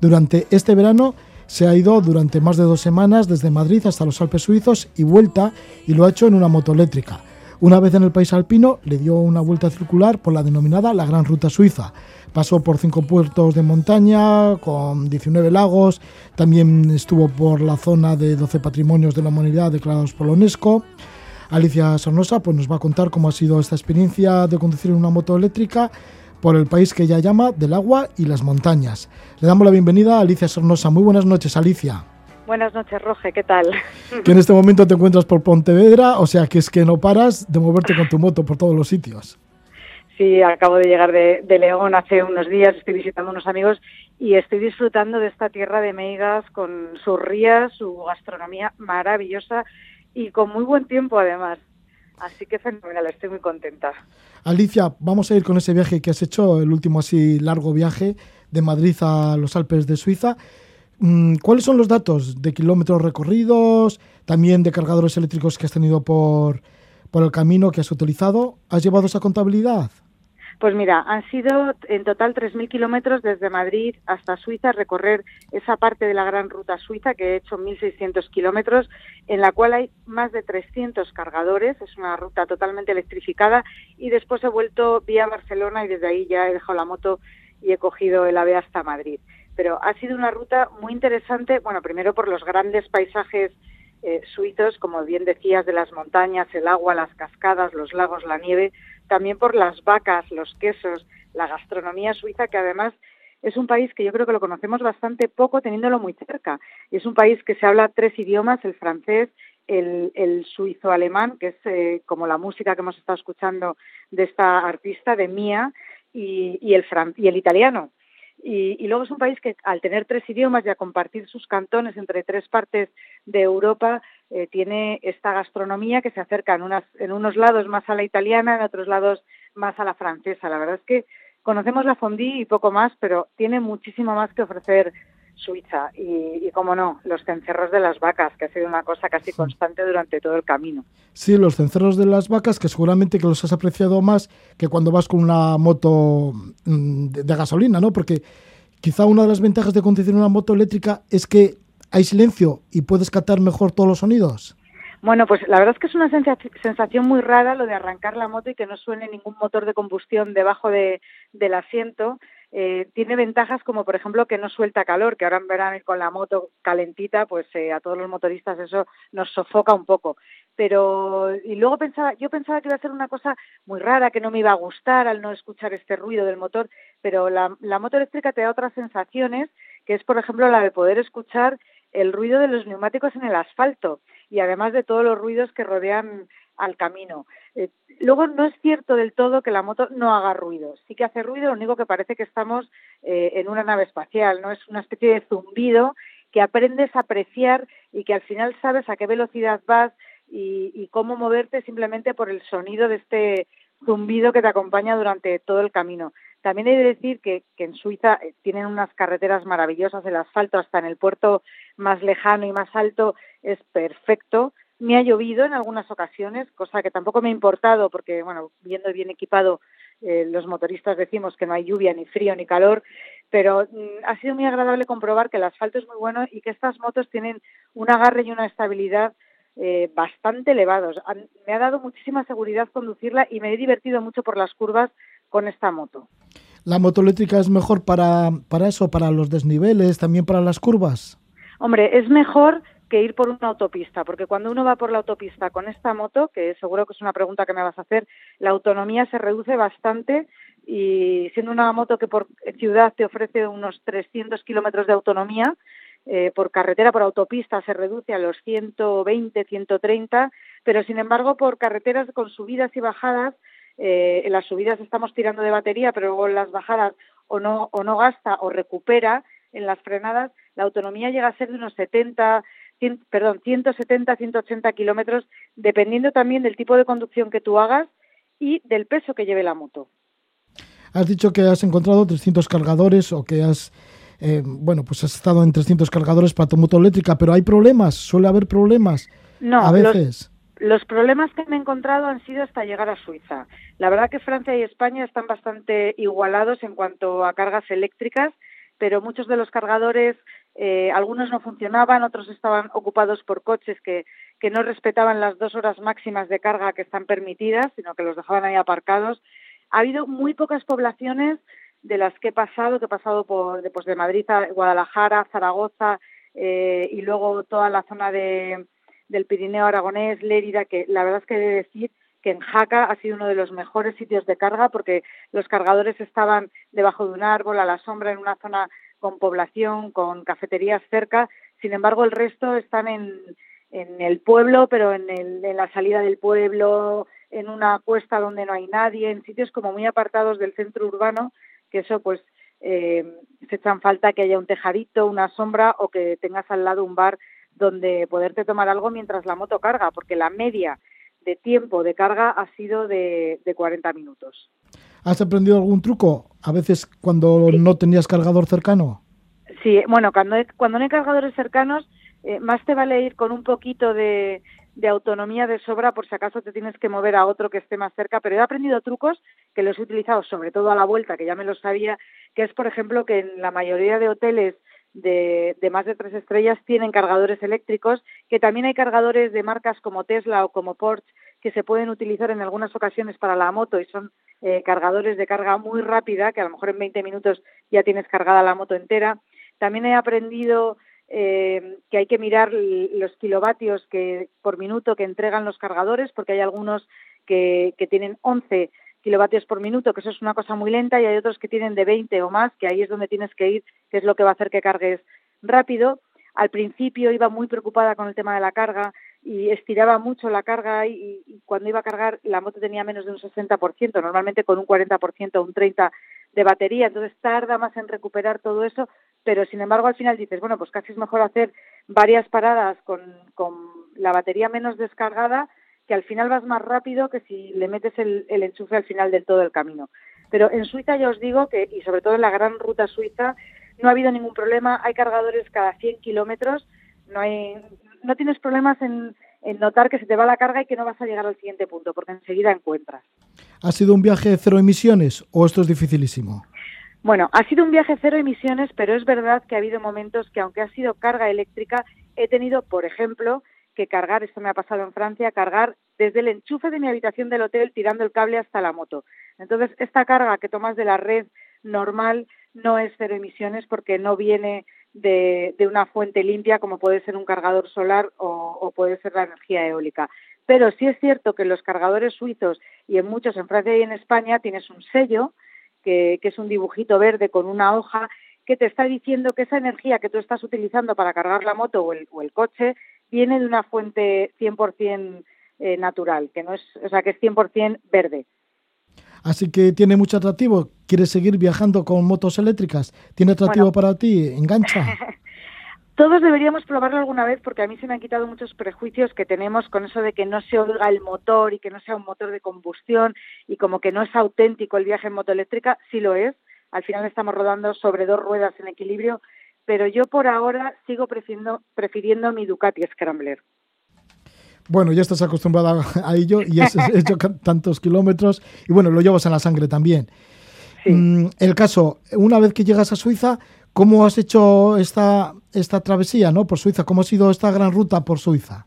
Durante este verano se ha ido durante más de dos semanas desde Madrid hasta los Alpes suizos y vuelta y lo ha hecho en una moto eléctrica. Una vez en el país alpino le dio una vuelta circular por la denominada la Gran Ruta Suiza. Pasó por cinco puertos de montaña con 19 lagos, también estuvo por la zona de 12 patrimonios de la humanidad declarados por la UNESCO. Alicia Sornosa pues, nos va a contar cómo ha sido esta experiencia de conducir una moto eléctrica por el país que ella llama del agua y las montañas. Le damos la bienvenida a Alicia Sornosa. Muy buenas noches, Alicia. Buenas noches, Roge, ¿qué tal? Que en este momento te encuentras por Pontevedra, o sea que es que no paras de moverte con tu moto por todos los sitios. Sí, acabo de llegar de, León hace unos días, estoy visitando unos amigos y estoy disfrutando de esta tierra de meigas con sus rías, su gastronomía maravillosa y con muy buen tiempo además. Así que fenomenal, estoy muy contenta. Alicia, vamos a ir con ese viaje que has hecho, el último así largo viaje de Madrid a los Alpes de Suiza. Mm, ¿Cuáles son los datos de kilómetros recorridos, también de cargadores eléctricos que has tenido por, por el camino que has utilizado? ¿Has llevado esa contabilidad? Pues mira, han sido en total 3.000 kilómetros desde Madrid hasta Suiza, recorrer esa parte de la gran ruta suiza que he hecho 1.600 kilómetros, en la cual hay más de 300 cargadores, es una ruta totalmente electrificada y después he vuelto vía Barcelona y desde ahí ya he dejado la moto y he cogido el AVE hasta Madrid. Pero ha sido una ruta muy interesante, bueno, primero por los grandes paisajes eh, suizos, como bien decías, de las montañas, el agua, las cascadas, los lagos, la nieve, también por las vacas, los quesos, la gastronomía suiza, que además es un país que yo creo que lo conocemos bastante poco teniéndolo muy cerca. Y es un país que se habla tres idiomas, el francés, el, suizo-alemán, que es eh, como la música que hemos estado escuchando de esta artista, de Mía, y, el, y el italiano. Y, luego es un país que al tener tres idiomas y a compartir sus cantones entre tres partes de Europa, eh, tiene esta gastronomía que se acerca en, unas, en unos lados más a la italiana, en otros lados más a la francesa. La verdad es que conocemos la fondue y poco más, pero tiene muchísimo más que ofrecer Suiza y, como no, los cencerros de las vacas, que ha sido una cosa casi constante durante todo el camino. Sí, los cencerros de las vacas, que seguramente que los has apreciado más que cuando vas con una moto mm, de, gasolina, ¿no? Porque quizá una de las ventajas de conducir una moto eléctrica es que hay silencio y puedes captar mejor todos los sonidos. Bueno, pues la verdad es que es una sensación muy rara lo de arrancar la moto y que no suene ningún motor de combustión debajo de, del asiento eh, tiene ventajas como por ejemplo que no suelta calor, que ahora en verano con la moto calentita, pues eh, a todos los motoristas eso nos sofoca un poco. Pero y luego pensaba, yo pensaba que iba a ser una cosa muy rara, que no me iba a gustar al no escuchar este ruido del motor, pero la, la moto eléctrica te da otras sensaciones, que es por ejemplo la de poder escuchar el ruido de los neumáticos en el asfalto y además de todos los ruidos que rodean al camino. Eh, luego no es cierto del todo que la moto no haga ruido. Sí que hace ruido, lo único que parece que estamos eh, en una nave espacial, ¿no? Es una especie de zumbido que aprendes a apreciar y que al final sabes a qué velocidad vas y, cómo moverte simplemente por el sonido de este zumbido que te acompaña durante todo el camino. También he de decir que, que, en Suiza eh, tienen unas carreteras maravillosas, el asfalto hasta en el puerto más lejano y más alto es perfecto. Me ha llovido en algunas ocasiones, cosa que tampoco me ha importado porque, bueno, viendo bien equipado, eh, los motoristas decimos que no hay lluvia, ni frío, ni calor, pero mm, ha sido muy agradable comprobar que el asfalto es muy bueno y que estas motos tienen un agarre y una estabilidad eh, bastante elevados. Me ha dado muchísima seguridad conducirla y me he divertido mucho por las curvas con esta moto. ¿La moto eléctrica es mejor para, para eso, para los desniveles, también para las curvas? Hombre, es mejor que ir por una autopista, porque cuando uno va por la autopista con esta moto, que seguro que es una pregunta que me vas a hacer, la autonomía se reduce bastante y siendo una moto que por ciudad te ofrece unos 300 kilómetros de autonomía, eh, por carretera, por autopista se reduce a los 120, 130, pero sin embargo por carreteras con subidas y bajadas, eh, en las subidas estamos tirando de batería, pero luego en las bajadas o no, o no gasta o recupera, en las frenadas la autonomía llega a ser de unos 70, perdón, 170, 180 kilómetros, dependiendo también del tipo de conducción que tú hagas y del peso que lleve la moto. Has dicho que has encontrado 300 cargadores o que has, eh, bueno, pues has estado en 300 cargadores para tu moto eléctrica, pero hay problemas, suele haber problemas. No, a veces. Los, los problemas que me he encontrado han sido hasta llegar a Suiza. La verdad que Francia y España están bastante igualados en cuanto a cargas eléctricas, pero muchos de los cargadores eh, algunos no funcionaban, otros estaban ocupados por coches que, que no respetaban las dos horas máximas de carga que están permitidas, sino que los dejaban ahí aparcados. Ha habido muy pocas poblaciones de las que he pasado, que he pasado por pues de Madrid a Guadalajara, Zaragoza eh, y luego toda la zona de, del Pirineo Aragonés, Lérida, que la verdad es que he de decir que en Jaca ha sido uno de los mejores sitios de carga porque los cargadores estaban debajo de un árbol, a la sombra, en una zona con población, con cafeterías cerca. Sin embargo, el resto están en, el pueblo, pero en, el, en la salida del pueblo, en una cuesta donde no hay nadie, en sitios como muy apartados del centro urbano, que eso pues eh, se echan falta que haya un tejadito, una sombra o que tengas al lado un bar donde poderte tomar algo mientras la moto carga, porque la media de tiempo de carga ha sido de, de 40 minutos. ¿Has aprendido algún truco a veces cuando no tenías cargador cercano? Sí, bueno, cuando, cuando no hay cargadores cercanos, eh, más te vale ir con un poquito de, de autonomía de sobra por si acaso te tienes que mover a otro que esté más cerca, pero he aprendido trucos que los he utilizado sobre todo a la vuelta, que ya me lo sabía, que es por ejemplo que en la mayoría de hoteles de, de, más de tres estrellas tienen cargadores eléctricos, que también hay cargadores de marcas como Tesla o como Porsche que se pueden utilizar en algunas ocasiones para la moto y son eh, cargadores de carga muy rápida, que a lo mejor en 20 minutos ya tienes cargada la moto entera. También he aprendido eh, que hay que mirar los kilovatios que por minuto que entregan los cargadores, porque hay algunos que, que tienen 11 kilovatios por minuto, que eso es una cosa muy lenta, y hay otros que tienen de 20 o más, que ahí es donde tienes que ir, que es lo que va a hacer que cargues rápido. Al principio iba muy preocupada con el tema de la carga y estiraba mucho la carga y, cuando iba a cargar la moto tenía menos de un 60%, normalmente con un 40% o un 30% de batería, entonces tarda más en recuperar todo eso, pero sin embargo al final dices, bueno, pues casi es mejor hacer varias paradas con, con la batería menos descargada, que al final vas más rápido que si le metes el, el enchufe al final del todo el camino. Pero en Suiza ya os digo que, y sobre todo en la gran ruta suiza, no ha habido ningún problema, hay cargadores cada 100 kilómetros, no, hay, no tienes problemas en, en notar que se te va la carga y que no vas a llegar al siguiente punto, porque enseguida encuentras. ¿Ha sido un viaje de cero emisiones o esto es dificilísimo? Bueno, ha sido un viaje cero emisiones, pero es verdad que ha habido momentos que, aunque ha sido carga eléctrica, he tenido, por ejemplo, que cargar, esto me ha pasado en Francia, cargar desde el enchufe de mi habitación del hotel tirando el cable hasta la moto. Entonces, esta carga que tomas de la red normal no es cero emisiones porque no viene de, una fuente limpia como puede ser un cargador solar o, puede ser la energía eólica. Pero sí es cierto que en los cargadores suizos y en muchos en Francia y en España tienes un sello que, es un dibujito verde con una hoja que te está diciendo que esa energía que tú estás utilizando para cargar la moto o el, coche viene de una fuente 100% eh, natural, que no es, o sea, que es 100% verde. Así que tiene mucho atractivo. ¿Quieres seguir viajando con motos eléctricas? ¿Tiene atractivo para ti? ¿Engancha? Todos deberíamos probarlo alguna vez porque a mí se me han quitado muchos prejuicios que tenemos con eso de que no se oiga el motor y que no sea un motor de combustión y como que no es auténtico el viaje en moto eléctrica. Sí lo es. Al final estamos rodando sobre dos ruedas en equilibrio, pero yo por ahora sigo prefiriendo, prefiriendo mi Ducati Scrambler. Bueno, ya estás acostumbrada a ello y has hecho tantos kilómetros y bueno, lo llevas en la sangre también. Mm, el caso, una vez que llegas a Suiza, ¿cómo has hecho esta, esta travesía ¿no? por Suiza? ¿Cómo ha sido esta gran ruta por Suiza?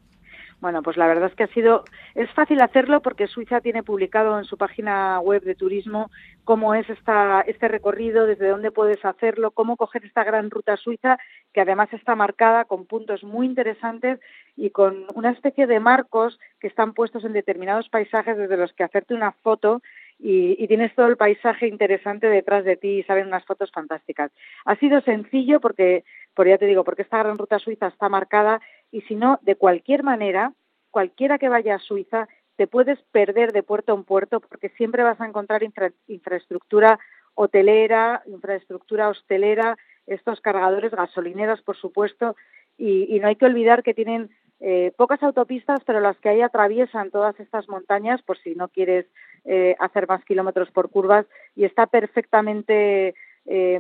Bueno, pues la verdad es que ha sido, es fácil hacerlo porque Suiza tiene publicado en su página web de turismo cómo es esta, este recorrido, desde dónde puedes hacerlo, cómo coger esta gran ruta suiza, que además está marcada con puntos muy interesantes y con una especie de marcos que están puestos en determinados paisajes desde los que hacerte una foto y, tienes todo el paisaje interesante detrás de ti y salen unas fotos fantásticas. Ha sido sencillo porque, por ya te digo, porque esta gran ruta suiza está marcada y si no, de cualquier manera, cualquiera que vaya a Suiza, te puedes perder de puerto en puerto porque siempre vas a encontrar infraestructura hotelera, infraestructura hostelera, estos cargadores gasolineras, por supuesto, y, no hay que olvidar que tienen eh, pocas autopistas, pero las que hay atraviesan todas estas montañas, por si no quieres eh, hacer más kilómetros por curvas, y está perfectamente eh,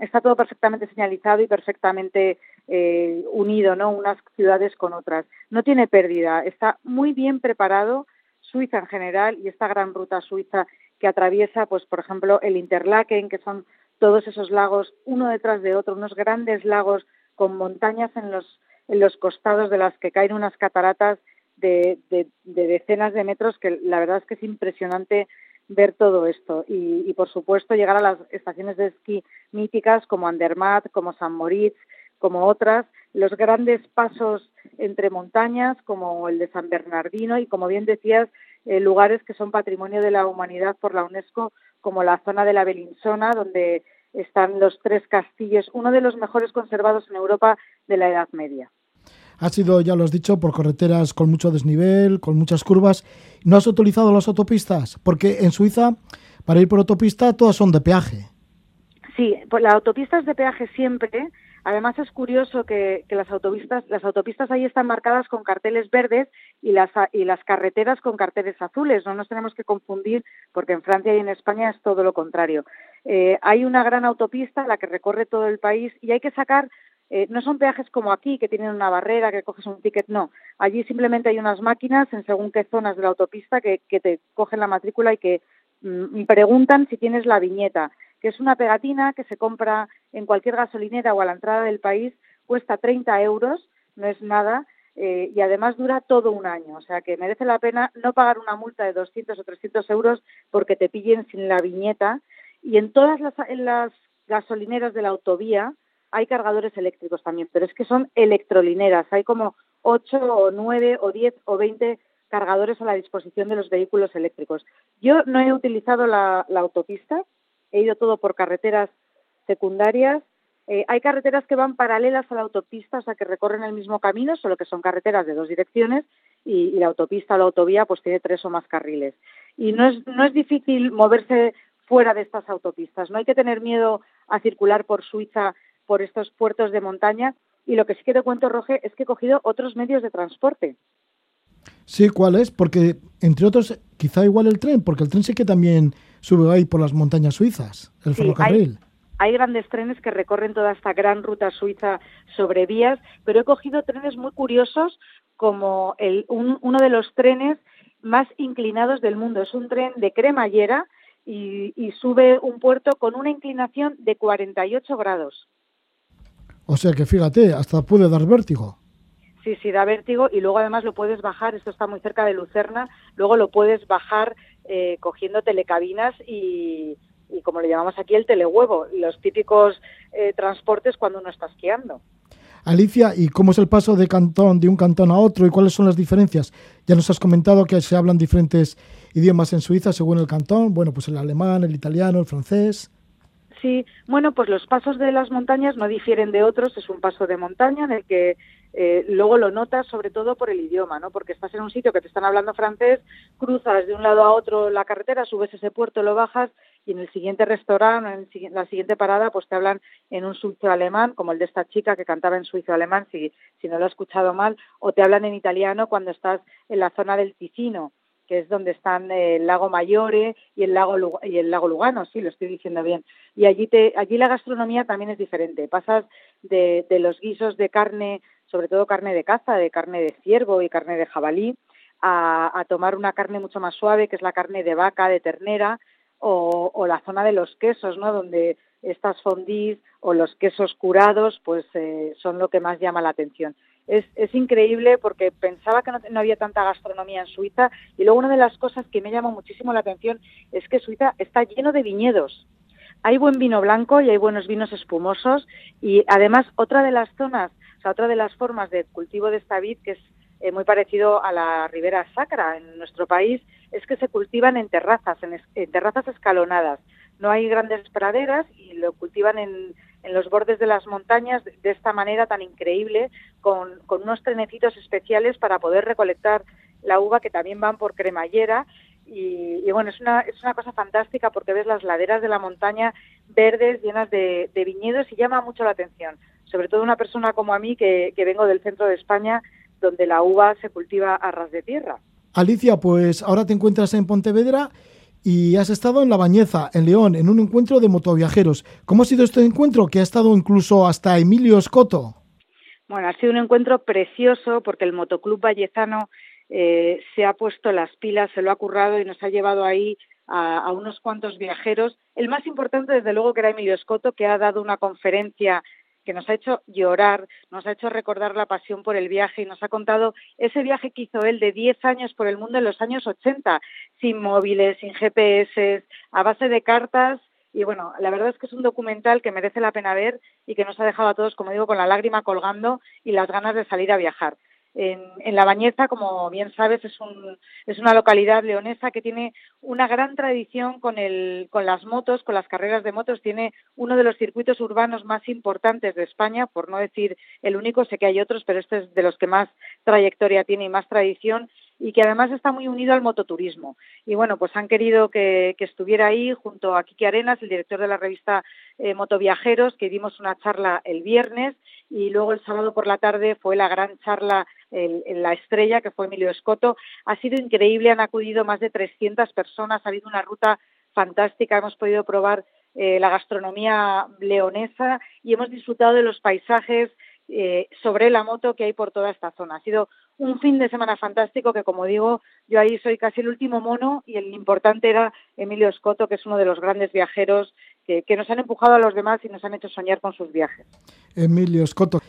está todo perfectamente señalizado y perfectamente eh, unido, ¿no? Unas ciudades con otras. No tiene pérdida, está muy bien preparado Suiza en general y esta gran ruta suiza que atraviesa, pues, por ejemplo, el Interlaken, que son todos esos lagos uno detrás de otro, unos grandes lagos con montañas en los, en los costados de las que caen unas cataratas de, de, de decenas de metros, que la verdad es que es impresionante ver todo esto y, por supuesto llegar a las estaciones de esquí míticas como Andermatt, como San Moritz, como otras, los grandes pasos entre montañas como el de San Bernardino y como bien decías, eh, lugares que son patrimonio de la humanidad por la UNESCO como la zona de la Belinsona donde están los tres castillos, uno de los mejores conservados en Europa de la Edad Media. Ha sido, ya lo has dicho, por carreteras con mucho desnivel, con muchas curvas. ¿No has utilizado las autopistas? Porque en Suiza, para ir por autopista, todas son de peaje. Sí, pues la autopista es de peaje siempre. Además es curioso que, las autopistas, las autopistas ahí están marcadas con carteles verdes y las y las carreteras con carteles azules. No nos tenemos que confundir porque en Francia y en España es todo lo contrario. Eh, hay una gran autopista la que recorre todo el país y hay que sacar eh, no son peajes como aquí, que tienen una barrera, que coges un ticket, no. Allí simplemente hay unas máquinas en según qué zonas de la autopista que, te cogen la matrícula y que mm, preguntan si tienes la viñeta, que es una pegatina que se compra en cualquier gasolinera o a la entrada del país, cuesta 30 euros, no es nada, eh, y además dura todo un año. O sea que merece la pena no pagar una multa de 200 o 300 euros porque te pillen sin la viñeta. Y en todas las, en las gasolineras de la autovía, hay cargadores eléctricos también, pero es que son electrolineras. Hay como 8 o 9 o 10 o 20 cargadores a la disposición de los vehículos eléctricos. Yo no he utilizado la, autopista, he ido todo por carreteras secundarias. Eh, hay carreteras que van paralelas a la autopista, o sea, que recorren el mismo camino, solo que son carreteras de dos direcciones y, la autopista o la autovía pues tiene tres o más carriles. Y no es, no es difícil moverse fuera de estas autopistas. No hay que tener miedo a circular por Suiza, por estos puertos de montaña. Y lo que sí que te cuento, Roge, es que he cogido otros medios de transporte. Sí, ¿cuál es? Porque, entre otros, quizá igual el tren, porque el tren sí que también sube ahí por las montañas suizas, el ferrocarril. Hay, grandes trenes que recorren toda esta gran ruta suiza sobre vías, pero he cogido trenes muy curiosos como el, uno de los trenes más inclinados del mundo. Es un tren de cremallera y, y sube un puerto con una inclinación de 48 grados. O sea que fíjate, hasta puede dar vértigo. Sí, sí, da vértigo y luego además lo puedes bajar, esto está muy cerca de Lucerna, luego lo puedes bajar eh, cogiendo telecabinas y, como le llamamos aquí, el telehuevo, los típicos eh, transportes cuando uno está esquiando. Alicia, ¿y cómo es el paso de cantón de un cantón a otro y cuáles son las diferencias? Ya nos has comentado que se hablan diferentes idiomas en Suiza según el cantón, bueno, pues el alemán, el italiano, el francés. Sí, bueno, pues los pasos de las montañas no difieren de otros, es un paso de montaña en el que eh, luego lo notas sobre todo por el idioma, ¿no? Porque estás en un sitio que te están hablando francés, cruzas de un lado a otro la carretera, subes ese puerto, lo bajas y en el siguiente restaurante, en la siguiente parada, pues te hablan en un suizo alemán, como el de esta chica que cantaba en suizo alemán, si, si no lo he escuchado mal, o te hablan en italiano cuando estás en la zona del Ticino que es donde están el lago Mayore y el lago y el lago Lugano, sí, lo estoy diciendo bien. Y allí te, allí la gastronomía también es diferente. Pasas de, de los guisos de carne sobre todo carne de caza, de carne de ciervo y carne de jabalí, a, tomar una carne mucho más suave, que es la carne de vaca, de ternera, o, la zona de los quesos, ¿no? Donde estas fondis o los quesos curados, pues eh, son lo que más llama la atención. Es, es increíble porque pensaba que no, no, había tanta gastronomía en Suiza y luego una de las cosas que me llama muchísimo la atención es que Suiza está lleno de viñedos. Hay buen vino blanco y hay buenos vinos espumosos y además otra de las zonas otra de las formas de cultivo de esta vid, que es eh, muy parecido a la ribera sacra en nuestro país, es que se cultivan en terrazas, en, terrazas escalonadas. No hay grandes praderas y lo cultivan en, los bordes de las montañas de, esta manera tan increíble, con, unos trenecitos especiales para poder recolectar la uva que también van por cremallera y, bueno, es una, es una cosa fantástica porque ves las laderas de la montaña verdes, llenas de, de, viñedos y llama mucho la atención sobre todo una persona como a mí que, vengo del centro de España, donde la uva se cultiva a ras de tierra. Alicia, pues ahora te encuentras en Pontevedra y has estado en La Bañeza, en León, en un encuentro de motoviajeros. ¿Cómo ha sido este encuentro que ha estado incluso hasta Emilio Escoto? Bueno, ha sido un encuentro precioso porque el Motoclub Vallezano eh, se ha puesto las pilas, se lo ha currado y nos ha llevado ahí a, a, unos cuantos viajeros. El más importante, desde luego, que era Emilio Escoto, que ha dado una conferencia que nos ha hecho llorar, nos ha hecho recordar la pasión por el viaje y nos ha contado ese viaje que hizo él de 10 años por el mundo en los años 80, sin móviles, sin GPS, a base de cartas. Y bueno, la verdad es que es un documental que merece la pena ver y que nos ha dejado a todos, como digo, con la lágrima colgando y las ganas de salir a viajar. En, La Bañeza, como bien sabes, es, un, es una localidad leonesa que tiene una gran tradición con, el, con las motos, con las carreras de motos. Tiene uno de los circuitos urbanos más importantes de España, por no decir el único, sé que hay otros, pero este es de los que más trayectoria tiene y más tradición y que además está muy unido al mototurismo. Y bueno, pues han querido que, estuviera ahí junto a Kiki Arenas, el director de la revista eh, Motoviajeros, que dimos una charla el viernes y luego el sábado por la tarde fue la gran charla en la estrella, que fue Emilio Escoto. Ha sido increíble, han acudido más de 300 personas, ha habido una ruta fantástica, hemos podido probar eh, la gastronomía leonesa y hemos disfrutado de los paisajes eh, sobre la moto que hay por toda esta zona. Ha sido un fin de semana fantástico que, como digo, yo ahí soy casi el último mono y el importante era Emilio Escoto, que es uno de los grandes viajeros que, nos han empujado a los demás y nos han hecho soñar con sus viajes. Emilio Escoto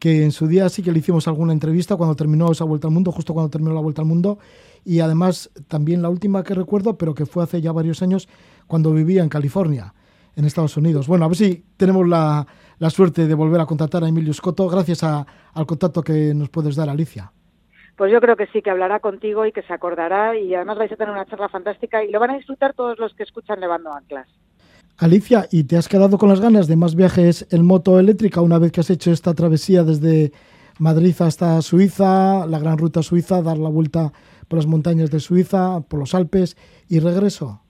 que en su día sí que le hicimos alguna entrevista cuando terminó esa vuelta al mundo, justo cuando terminó la vuelta al mundo, y además también la última que recuerdo, pero que fue hace ya varios años, cuando vivía en California. en Estados Unidos. Bueno, a ver si tenemos la, la suerte de volver a contactar a Emilio Scotto gracias al contacto que nos puedes dar, Alicia. Pues yo creo que sí, que hablará contigo y que se acordará y además vais a tener una charla fantástica y lo van a disfrutar todos los que escuchan Levando Anclas. Alicia, ¿y te has quedado con las ganas de más viajes en moto eléctrica una vez que has hecho esta travesía desde Madrid hasta Suiza, la gran ruta suiza, dar la vuelta por las montañas de Suiza, por los Alpes y regreso?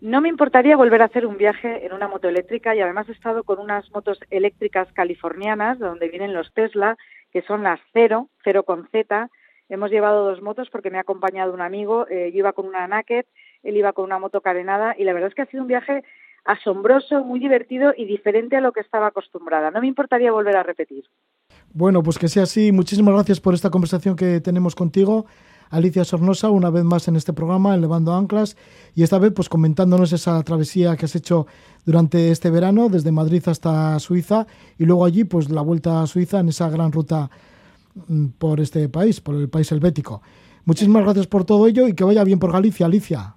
No me importaría volver a hacer un viaje en una moto eléctrica y además he estado con unas motos eléctricas californianas, de donde vienen los Tesla, que son las Cero, Cero con Z, Hemos llevado dos motos porque me ha acompañado un amigo, eh, yo iba con una Naked, él iba con una moto carenada y la verdad es que ha sido un viaje asombroso, muy divertido y diferente a lo que estaba acostumbrada. No me importaría volver a repetir. Bueno, pues que sea así. Muchísimas gracias por esta conversación que tenemos contigo. Alicia Sornosa, una vez más en este programa, en Levando Anclas, y esta vez pues comentándonos esa travesía que has hecho durante este verano, desde Madrid hasta Suiza, y luego allí pues la vuelta a Suiza en esa gran ruta por este país, por el país helvético. Muchísimas gracias por todo ello y que vaya bien por Galicia, Alicia.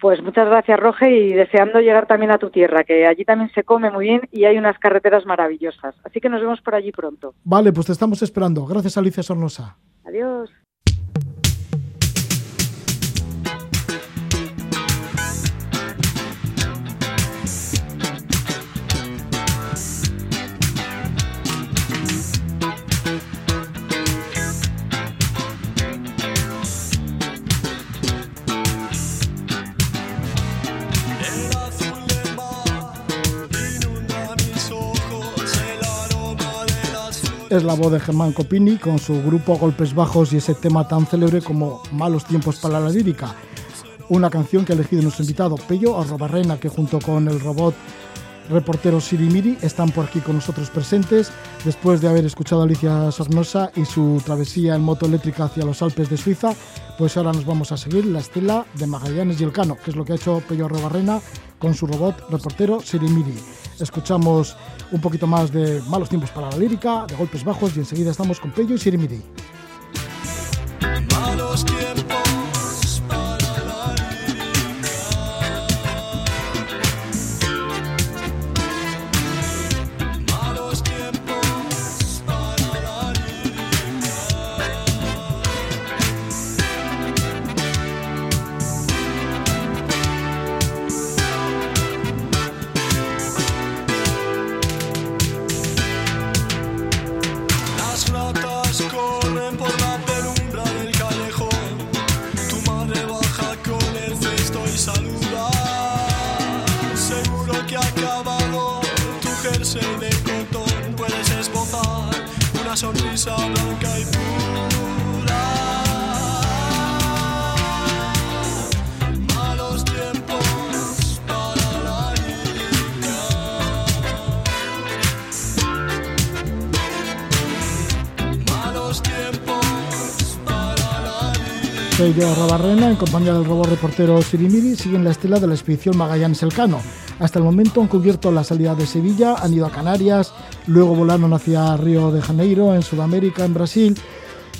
Pues muchas gracias, Roge, y deseando llegar también a tu tierra, que allí también se come muy bien y hay unas carreteras maravillosas. Así que nos vemos por allí pronto. Vale, pues te estamos esperando. Gracias, Alicia Sornosa. Adiós. Es la voz de Germán Copini con su grupo Golpes Bajos y ese tema tan célebre como Malos Tiempos para la Lírica. Una canción que ha elegido nuestro invitado Pello Arrobarrena, que junto con el robot reportero Sirimiri están por aquí con nosotros presentes después de haber escuchado a Alicia Sornosa y su travesía en moto eléctrica hacia los Alpes de Suiza. Pues ahora nos vamos a seguir la estela de Magallanes y Elcano, que es lo que ha hecho Pello Arrobarrena con su robot reportero Sirimiri. Escuchamos un poquito más de malos tiempos para la lírica, de golpes bajos y enseguida estamos con Pello y Sirimiri. Malos Soy yo, Rabarrena, en compañía del robot reportero Sirimiri, siguen la estela de la expedición Magallanes-Elcano. Hasta el momento han cubierto la salida de Sevilla, han ido a Canarias, luego volaron hacia Río de Janeiro, en Sudamérica, en Brasil,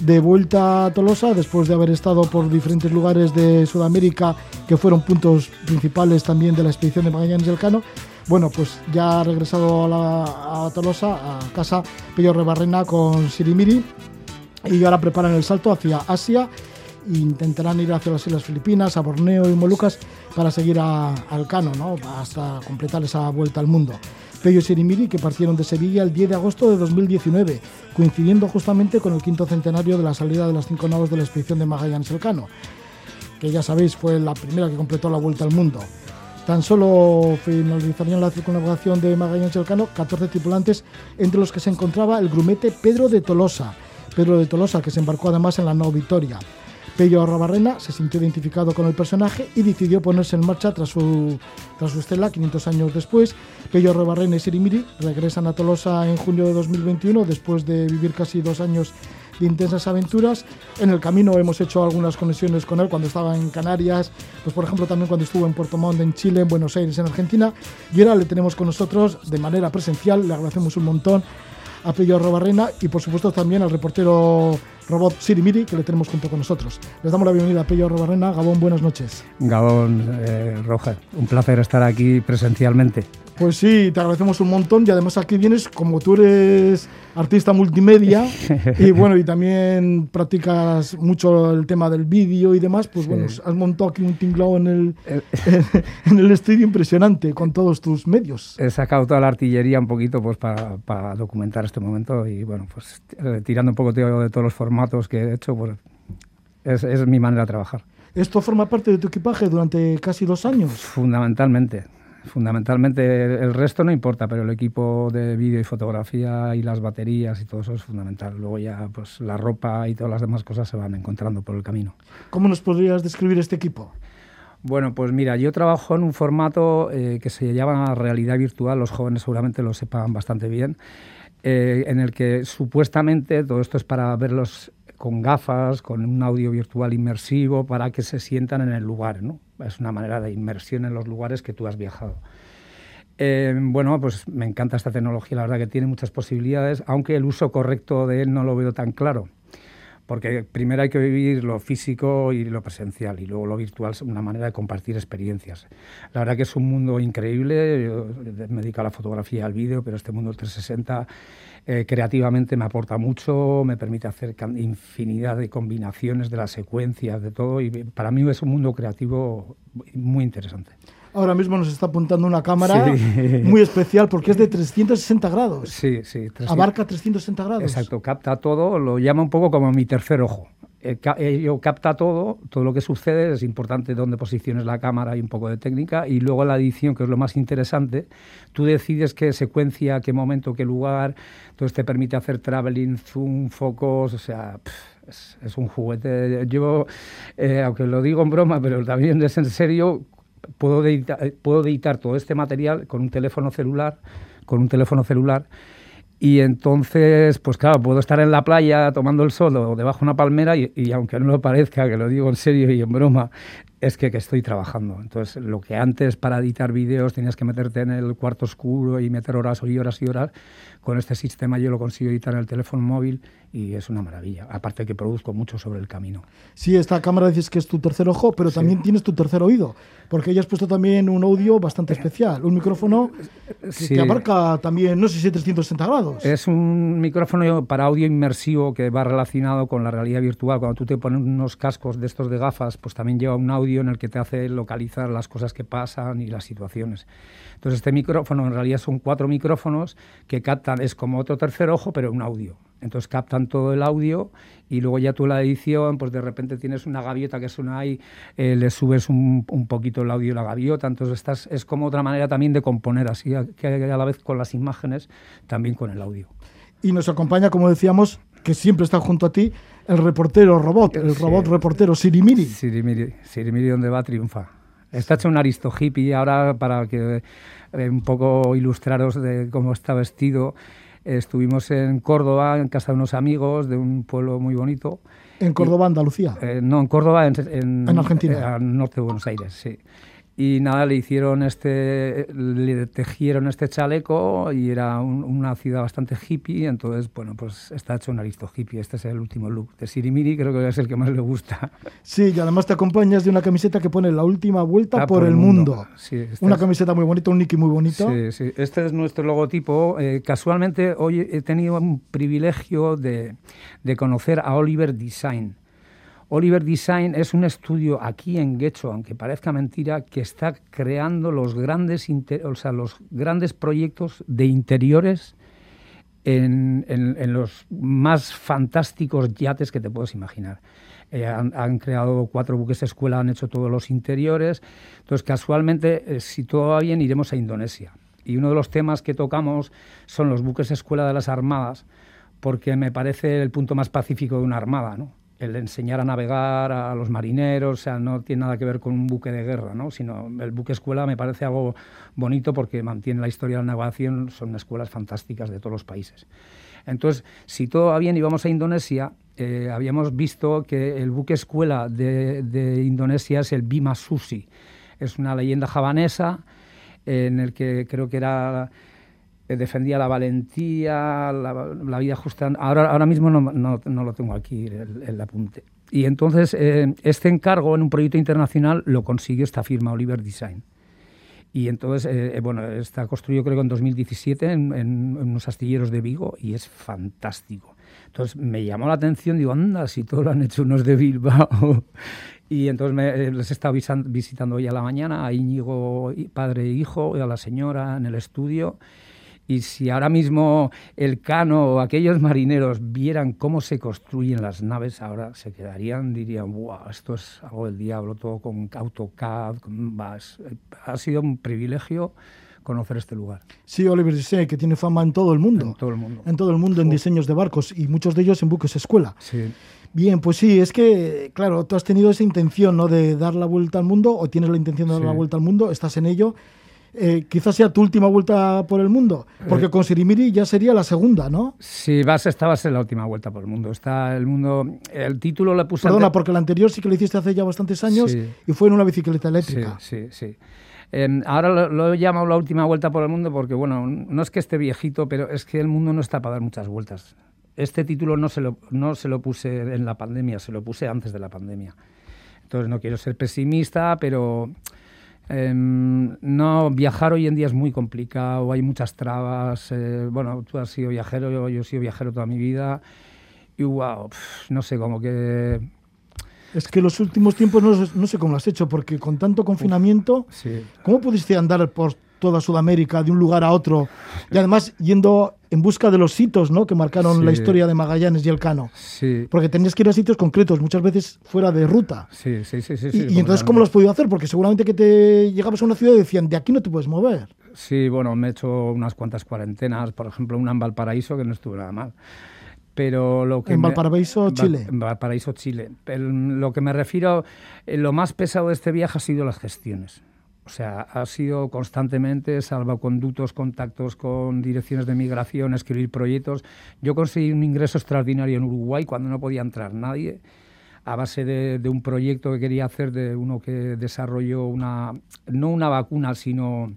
de vuelta a Tolosa, después de haber estado por diferentes lugares de Sudamérica, que fueron puntos principales también de la expedición de Magallanes del Cano. Bueno, pues ya ha regresado a, Tolosa, a casa Pello Rebarrena con Sirimiri, y ahora preparan el salto hacia Asia intentarán ir hacia las Islas Filipinas, a Borneo y Molucas para seguir al Cano, ¿no? hasta completar esa vuelta al mundo. Pello y Sirimiri, que partieron de Sevilla el 10 de agosto de 2019, coincidiendo justamente con el quinto centenario de la salida de las cinco naves de la expedición de Magallanes Elcano, que ya sabéis fue la primera que completó la vuelta al mundo. Tan solo finalizarían la circunnavegación de Magallanes Elcano 14 tripulantes, entre los que se encontraba el grumete Pedro de Tolosa. Pedro de Tolosa, que se embarcó además en la No Victoria. Pello Arrobarrena se sintió identificado con el personaje y decidió ponerse en marcha tras su, tras su estela 500 años después. Pello Arrobarrena y Sirimiri regresan a Tolosa en junio de 2021 después de vivir casi dos años de intensas aventuras. En el camino hemos hecho algunas conexiones con él cuando estaba en Canarias, pues por ejemplo también cuando estuvo en Puerto Montt en Chile, en Buenos Aires en Argentina. Y ahora le tenemos con nosotros de manera presencial, le agradecemos un montón a Pello Robarrena y por supuesto también al reportero robot Sirimiri, que le tenemos junto con nosotros. Les damos la bienvenida a Pello Robarrena. Gabón, buenas noches. Gabón, eh, Roger, un placer estar aquí presencialmente. Pues sí, te agradecemos un montón y además aquí vienes como tú eres artista multimedia y bueno, y también practicas mucho el tema del vídeo y demás, pues bueno, has montado aquí un tinglado en el, eh. en, el estudio impresionante con todos tus medios. He sacado toda la artillería un poquito pues para documentar este momento y bueno, pues eh, tirando un poco de, todos los formatos que he hecho, pues es, es mi manera de trabajar. ¿Esto forma parte de tu equipaje durante casi dos años? Fundamentalmente fundamentalmente el resto no importa, pero el equipo de vídeo y fotografía y las baterías y todo eso es fundamental. Luego ya pues la ropa y todas las demás cosas se van encontrando por el camino. ¿Cómo nos podrías describir este equipo? Bueno, pues mira, yo trabajo en un formato eh, que se llama realidad virtual, los jóvenes seguramente lo sepan bastante bien, eh, en el que supuestamente todo esto es para verlos con gafas, con un audio virtual inmersivo, para que se sientan en el lugar. ¿no? Es una manera de inmersión en los lugares que tú has viajado. Eh, bueno, pues me encanta esta tecnología, la verdad que tiene muchas posibilidades, aunque el uso correcto de él no lo veo tan claro. Porque primero hay que vivir lo físico y lo presencial, y luego lo virtual es una manera de compartir experiencias. La verdad que es un mundo increíble, me dedico a la fotografía y al vídeo, pero este mundo 360 eh, creativamente me aporta mucho, me permite hacer infinidad de combinaciones de las secuencias, de todo, y para mí es un mundo creativo muy interesante. Ahora mismo nos está apuntando una cámara muy especial porque es de 360 grados. Sí, sí. Abarca 360 grados. Exacto, capta todo, lo llama un poco como mi tercer ojo. Eh, ello capta todo, todo lo que sucede, es importante dónde posiciones la cámara y un poco de técnica, y luego la edición, que es lo más interesante, tú decides qué secuencia, qué momento, qué lugar, entonces te permite hacer traveling, zoom, focos, o sea, es, un juguete. Yo, eh, aunque lo digo en broma, pero también es en serio, puedo editar, puedo editar todo este material con un teléfono celular, con un teléfono celular, y entonces, pues claro, puedo estar en la playa tomando el sol o debajo de una palmera y, aunque no lo parezca, que lo digo en serio y en broma, es que, que, estoy trabajando. Entonces, lo que antes para editar vídeos tenías que meterte en el cuarto oscuro y meter horas y horas y horas, con este sistema yo lo consigo editar en el teléfono móvil y es una maravilla. Aparte que produzco mucho sobre el camino. Sí, esta cámara dices que es tu tercer ojo, pero también tienes tu tercer oído, porque ella has puesto también un audio bastante especial, un micrófono que, abarca también, no sé si 360 grados. Es un micrófono para audio inmersivo que va relacionado con la realidad virtual. Cuando tú te pones unos cascos de estos de gafas, pues también lleva un audio en el que te hace localizar las cosas que pasan y las situaciones. Entonces este micrófono en realidad son cuatro micrófonos que captan, es como otro tercer ojo, pero un audio. Entonces captan todo el audio y luego ya tú la edición, pues de repente tienes una gaviota que suena ahí, eh, le subes un, poquito el audio y la gaviota, entonces estás, es como otra manera también de componer así, que a la vez con las imágenes, también con el audio. Y nos acompaña, como decíamos, que siempre está junto a ti, el reportero robot, el robot reportero Sirimiri. Sirimiri, Sirimiri donde va triunfa. Está hecho un aristo hippie ahora para que eh, un poco ilustraros de cómo está vestido. Estuvimos en Córdoba, en casa de unos amigos de un pueblo muy bonito. ¿En Córdoba, Andalucía? Eh, no, en Córdoba, en, en, Argentina. Eh, al norte de Buenos Aires, sí y nada, le hicieron este, le tejieron este chaleco y era una ciudad bastante hippie, entonces, bueno, pues está hecho un aristo hippie. Este es el último look de Sirimiri, creo que es el que más le gusta. Sí, y además te acompañas de una camiseta que pone la última vuelta por, el mundo. Sí, una camiseta muy bonita, un Nicky muy bonito. Sí, sí, este es nuestro logotipo. Eh, casualmente, hoy he tenido un privilegio de, de conocer a Oliver Design Oliver Design es un estudio aquí en Guecho, aunque parezca mentira, que está creando los grandes, o sea, los grandes proyectos de interiores en, los más fantásticos yates que te puedes imaginar. Eh, han, creado cuatro buques de escuela, han hecho todos los interiores. Entonces, casualmente, eh, si todo va bien, iremos a Indonesia. Y uno de los temas que tocamos son los buques de escuela de las armadas, porque me parece el punto más pacífico de una armada, ¿no? El enseñar a navegar a los marineros, o sea, no tiene nada que ver con un buque de guerra, ¿no? sino el buque escuela me parece algo bonito porque mantiene la historia de la navegación, son escuelas fantásticas de todos los países. Entonces, si todo va bien y a Indonesia, eh, habíamos visto que el buque escuela de, Indonesia es el Bima Susi. Es una leyenda javanesa en el que creo que era eh, defendía la valentía, la, vida justa. Ahora, ahora mismo no, no, lo tengo aquí, el, apunte. Y entonces eh, este encargo en un proyecto internacional lo consiguió esta firma, Oliver Design. Y entonces, eh, bueno, está construido creo que en 2017 en, en, unos astilleros de Vigo y es fantástico. Entonces me llamó la atención, digo, anda, si todo lo han hecho unos de Bilbao. y entonces me, les he estado visitando hoy a la mañana, a Íñigo, padre e hijo, y a la señora en el estudio. Y si ahora mismo el Cano o aquellos marineros vieran cómo se construyen las naves, ahora se quedarían, dirían, wow, esto es algo del diablo, todo con AutoCAD, con, ha sido un privilegio conocer este lugar. Sí, Oliver Dissey, que tiene fama en todo el mundo. En todo el mundo. En todo el mundo, en diseños de barcos y muchos de ellos en buques escuela. Sí. Bien, pues sí, es que, claro, tú has tenido esa intención, ¿no? De dar la vuelta al mundo o tienes la intención de dar la vuelta al mundo, estás en ello eh, quizás sea tu última vuelta por el mundo, porque eh, con Sirimiri ya sería la segunda, ¿no? Sí, vas, esta va a ser la última vuelta por el mundo. Está el mundo, el título le puse... Perdona, porque la anterior sí que lo hiciste hace ya bastantes años y fue en una bicicleta eléctrica. Sí, sí, sí. Em, ahora lo, he llamado la última vuelta por el mundo porque, bueno, no es que esté viejito, pero es que el mundo no está para dar muchas vueltas. Este título no se lo, no se lo puse en la pandemia, se lo puse antes de la pandemia. Entonces no quiero ser pesimista, pero Em, no, viajar hoy en día es muy complicado, hay muchas trabas. Eh, bueno, tú has sido viajero, yo, he sido viajero toda mi vida. Y wow, no sé, como que. Es que los últimos tiempos no, sé cómo lo has hecho, porque con tanto confinamiento, ¿cómo pudiste andar por toda Sudamérica, de un lugar a otro, y además yendo en busca de los sitios ¿no? que marcaron la historia de Magallanes y el Cano. Sí. Porque tenías que ir a sitios concretos, muchas veces fuera de ruta. Sí, sí, sí. sí, y, entonces, ¿cómo lo has podido hacer? Porque seguramente que te llegabas a una ciudad y decían, de aquí no te puedes mover. Sí, bueno, me he hecho unas cuantas cuarentenas, por ejemplo, una en Valparaíso, que no estuvo nada mal. Pero lo que en Valparaíso, Chile. En Valparaíso, Chile. Lo que me refiero, eh, lo más pesado de este viaje ha sido las gestiones. O sea, ha sido constantemente salvoconductos, contactos con direcciones de migración, escribir proyectos. Yo conseguí un ingreso extraordinario en Uruguay cuando no podía entrar nadie, a base de, un proyecto que quería hacer de uno que desarrolló una, no una vacuna, sino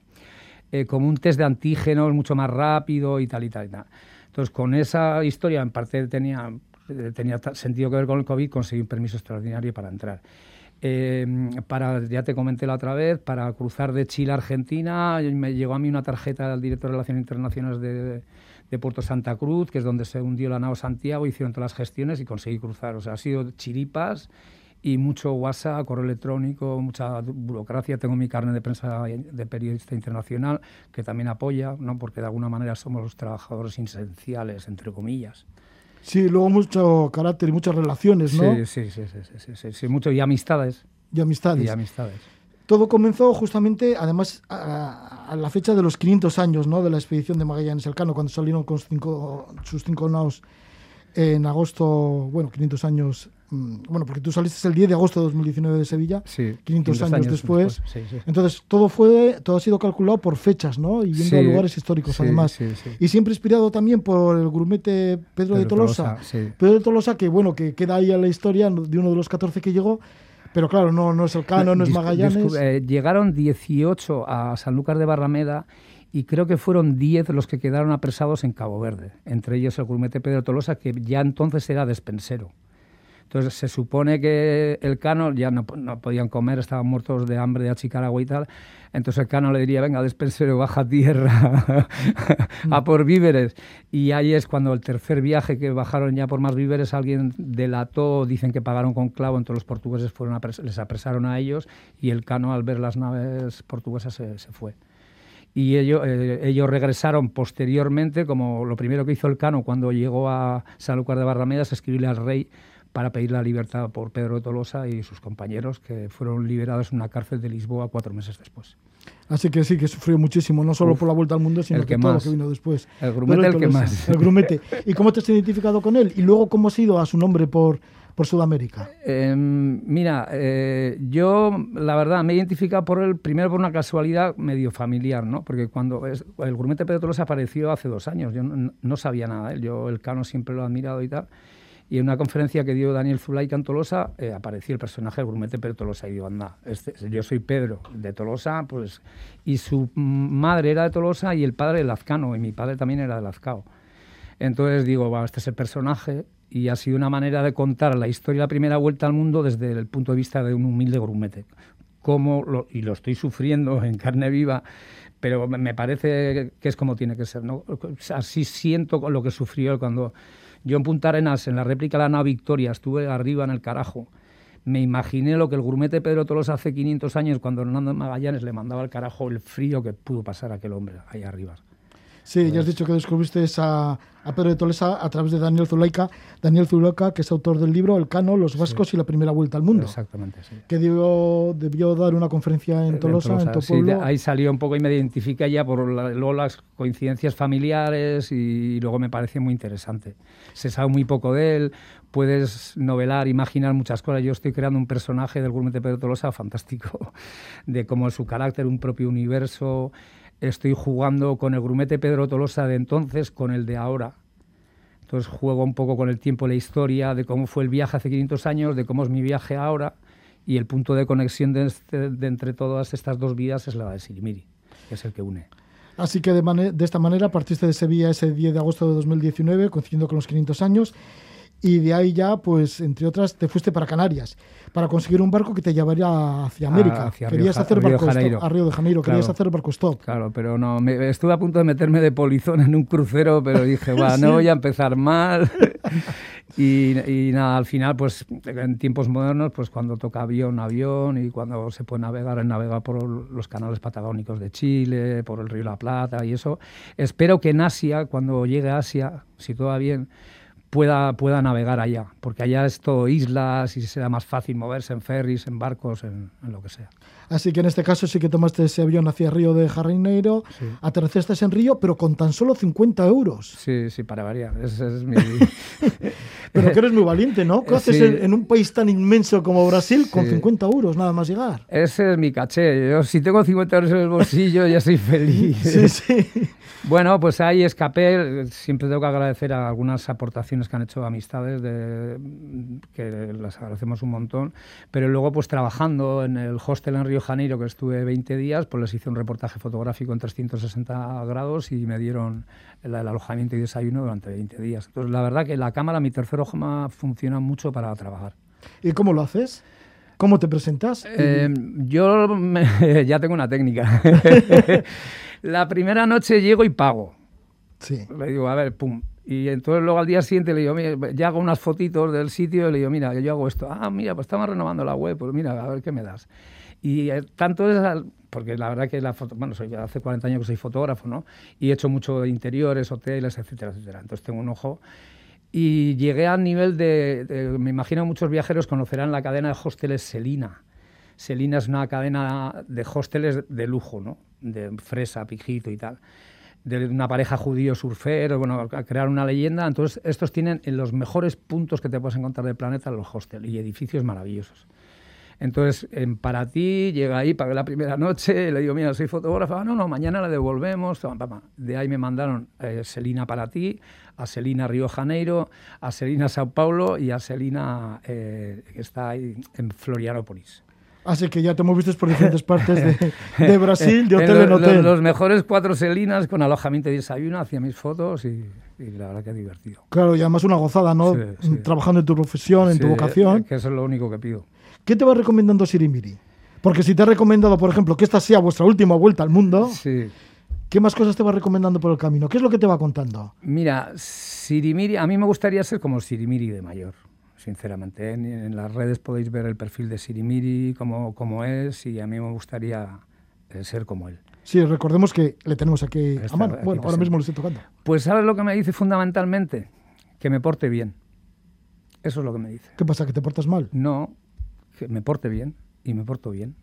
eh, como un test de antígenos mucho más rápido y tal y tal y tal. Entonces, con esa historia, en parte tenía, tenía sentido que ver con el COVID, conseguí un permiso extraordinario para entrar. Em, para, ya te comenté la otra vez, para cruzar de Chile a Argentina, me llegó a mí una tarjeta del director de Relaciones Internacionales de, Puerto Santa Cruz, que es donde se hundió la nave Santiago, hicieron todas las gestiones y conseguí cruzar. O sea, ha sido chiripas y mucho WhatsApp, correo electrónico, mucha burocracia. Tengo mi carne de prensa de periodista internacional que también apoya, ¿no? porque de alguna manera somos los trabajadores esenciales, entre comillas. Sí, luego mucho carácter y muchas relaciones, ¿no? Sí, sí, sí, sí, sí, sí, mucho y amistades. Y amistades. Y amistades. Todo comenzó justamente, además, a, la fecha de los 500 años ¿no? de la expedición de Magallanes Elcano, cuando salieron con cinco, sus cinco naos en agosto, bueno, 500 años bueno, porque tú saliste el 10 de agosto de 2019 de Sevilla, 500, años, después. Entonces, todo fue todo ha sido calculado por fechas, ¿no? Y viendo lugares históricos, además. Y siempre inspirado también por el grumete Pedro, de Tolosa. Pedro de Tolosa, que bueno, que queda ahí en la historia de uno de los 14 que llegó. Pero claro, no, no es el Cano, no, es Magallanes. Eh, llegaron 18 a Sanlúcar de Barrameda y creo que fueron 10 los que quedaron apresados en Cabo Verde, entre ellos el grumete Pedro Tolosa, que ya entonces era despensero. Entonces se supone que el cano ya no, podían comer, estaban muertos de hambre de achicar agua y tal. Entonces el cano le diría, venga, despensero, baja tierra a por víveres. Y ahí es cuando el tercer viaje que bajaron ya por más víveres, alguien delató, dicen que pagaron con clavo, entonces los portugueses fueron les apresaron a ellos y el cano al ver las naves portuguesas se, fue y ellos, eh, ellos regresaron posteriormente, como lo primero que hizo el Cano cuando llegó a Sanlúcar de Barrameda es escribirle al rey para pedir la libertad por Pedro Tolosa y sus compañeros, que fueron liberados en una cárcel de Lisboa cuatro meses después. Así que sí, que sufrió muchísimo, no solo por la vuelta al mundo, sino que todo lo que vino después. El grumete el que más. El grumete. ¿Y cómo te has identificado con él? Y luego, ¿cómo has ido a su nombre por, por Sudamérica? Em, mira, eh, yo la verdad me he identificado por él primero por una casualidad medio familiar, ¿no? Porque cuando es, el grumete Pedro Tolosa apareció hace dos años, yo no, no sabía nada de él, yo el Cano siempre lo he admirado y tal Y en una conferencia que dio Daniel Zulaika en Tolosa, eh, apareció el personaje del grumete Pedro Tolosa. Y digo, anda, este, yo soy Pedro de Tolosa, pues. Y su madre era de Tolosa y el padre de Lazcano, y mi padre también era de Lazcao. Entonces digo, bueno, este es el personaje, y ha sido una manera de contar la historia de la primera vuelta al mundo desde el punto de vista de un humilde grumete. Cómo y lo estoy sufriendo en carne viva, pero me parece que es como tiene que ser. Así siento lo que sufrió cuando yo en Punta Arenas, en la réplica de la nave Victoria, estuve arriba en el carajo. Me imaginé lo que el grumete Pedro Tolos hace 500 años, cuando Hernando Magallanes le mandaba al carajo el frío que pudo pasar aquel hombre ahí arriba. Sí, ya has dicho que descubriste a, a, Pedro de Tolesa a través de Daniel Zulaika. Daniel Zulaika, que es autor del libro El Cano, los vascos y la primera vuelta al mundo. Exactamente, sí. Que debió dar una conferencia en Tolosa, en, tu pueblo. ahí salió un poco y me identifica ya por luego las coincidencias familiares y luego me parece muy interesante. Se sabe muy poco de él, puedes novelar, imaginar muchas cosas. Yo estoy creando un personaje del gourmet de Pedro Tolosa fantástico, de cómo es su carácter, un propio universo estoy jugando con el grumete Pedro Tolosa de entonces, con el de ahora. Entonces juego un poco con el tiempo, la historia, de cómo fue el viaje hace 500 años, de cómo es mi viaje ahora, y el punto de conexión de, este, entre todas estas dos vidas es la de Sirimiri, que es el que une. Así que de, de esta manera partiste de Sevilla ese 10 de agosto de 2019, coincidiendo con los 500 años, y de ahí ya, pues, entre otras, te fuiste para Canarias para conseguir un barco que te llevaría hacia América. querías hacer barco Stop, a Río de Janeiro, querías hacer barco stop. Claro, pero no, me, estuve a punto de meterme de polizón en un crucero, pero dije, va, no voy a empezar mal. y, y, nada, al final, pues en tiempos modernos, pues cuando toca avión, avión, y cuando se puede navegar, navegar por los canales patagónicos de Chile, por el río La Plata y eso. Espero que en Asia, cuando llegue a Asia, si todo va bien, pueda, pueda navegar allá, porque allá es todo islas y será más fácil moverse en ferries, en barcos, en, lo que sea. Así que en este caso sí que tomaste ese avión hacia Río de Janeiro, sí. aterrizaste en Río, pero con tan solo 50 euros. Sí, sí, para variar. Ese es mi... pero que eres muy valiente, ¿no? ¿Qué haces en, un país tan inmenso como Brasil con 50 euros nada más llegar? Ese es mi caché. Yo si tengo 50 euros en el bolsillo ya soy feliz. sí, sí. Bueno, pues ahí escapé. Siempre tengo que agradecer a algunas aportaciones que han hecho amistades, de, que las agradecemos un montón. Pero luego, pues trabajando en el hostel en Río Janeiro, que estuve 20 días, pues les hice un reportaje fotográfico en 360 grados y me dieron el, alojamiento y desayuno durante 20 días. Entonces, la verdad que la cámara, mi tercer ojo, funciona mucho para trabajar. ¿Y cómo lo haces? ¿Cómo te presentas? Eh, yo ya tengo una técnica. La primera noche llego y pago. Sí. Le digo, a ver, pum. Y entonces luego al día siguiente le digo, mira, ya hago unas fotitos del sitio y le digo, mira, yo hago esto. Ah, mira, pues estamos renovando la web, pues mira, a ver qué me das. Y eh, tanto es, porque la verdad que la foto, bueno, soy, hace 40 años que soy fotógrafo, ¿no? Y he hecho mucho de interiores, hoteles, etcétera, etcétera. Entonces tengo un ojo. Y llegué al nivel de, de me imagino muchos viajeros conocerán la cadena de hosteles Selina. Selina es una cadena de hosteles de lujo, ¿no? de Fresa, Pijito y tal, de una pareja judío surfer, bueno, a crear una leyenda. Entonces, estos tienen en los mejores puntos que te puedes encontrar del planeta los hostels y edificios maravillosos. Entonces, en, para ti, llega ahí, pagué la primera noche, le digo, mira, soy fotógrafa, no, no, mañana la devolvemos. De ahí me mandaron eh, Selina para ti, a Selina Río Janeiro, a Selina Sao Paulo y a Selina, eh, que está ahí en Florianópolis. Así que ya te moviste por diferentes partes de, Brasil, de hotel en, hotel. Los, mejores cuatro selinas con alojamiento y desayuno, hacía mis fotos y, la verdad que divertido. Claro, y además una gozada, ¿no? Trabajando en tu profesión, en tu vocación. Que eso es lo único que pido. ¿Qué te va recomendando Sirimiri? Porque si te ha recomendado, por ejemplo, que esta sea vuestra última vuelta al mundo, ¿qué más cosas te va recomendando por el camino? ¿Qué es lo que te va contando? Mira, Sirimiri, a mí me gustaría ser como Sirimiri de mayor sinceramente. En, las redes podéis ver el perfil de Sirimiri, cómo, cómo es, y a mí me gustaría eh, ser como él. Sí, recordemos que le tenemos aquí a mano. bueno, ahora mismo lo estoy tocando. Pues ¿sabes lo que me dice fundamentalmente? Que me porte bien. Eso es lo que me dice. ¿Qué pasa? ¿Que te portas mal? No, que me porte bien y me porto bien.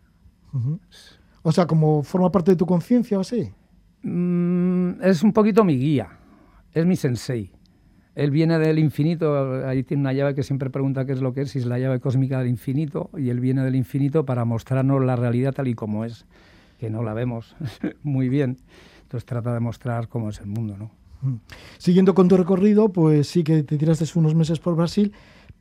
O sea, como forma parte de tu conciencia o así. Mm, es un poquito mi guía, es mi sensei. Él viene del infinito, ahí tiene una llave que siempre pregunta qué es lo que es, si es la llave cósmica del infinito, y él viene del infinito para mostrarnos la realidad tal y como es, que no la vemos muy bien. Entonces trata de mostrar cómo es el mundo, ¿no? Mm. Siguiendo con tu recorrido, pues sí que te tiraste unos meses por Brasil,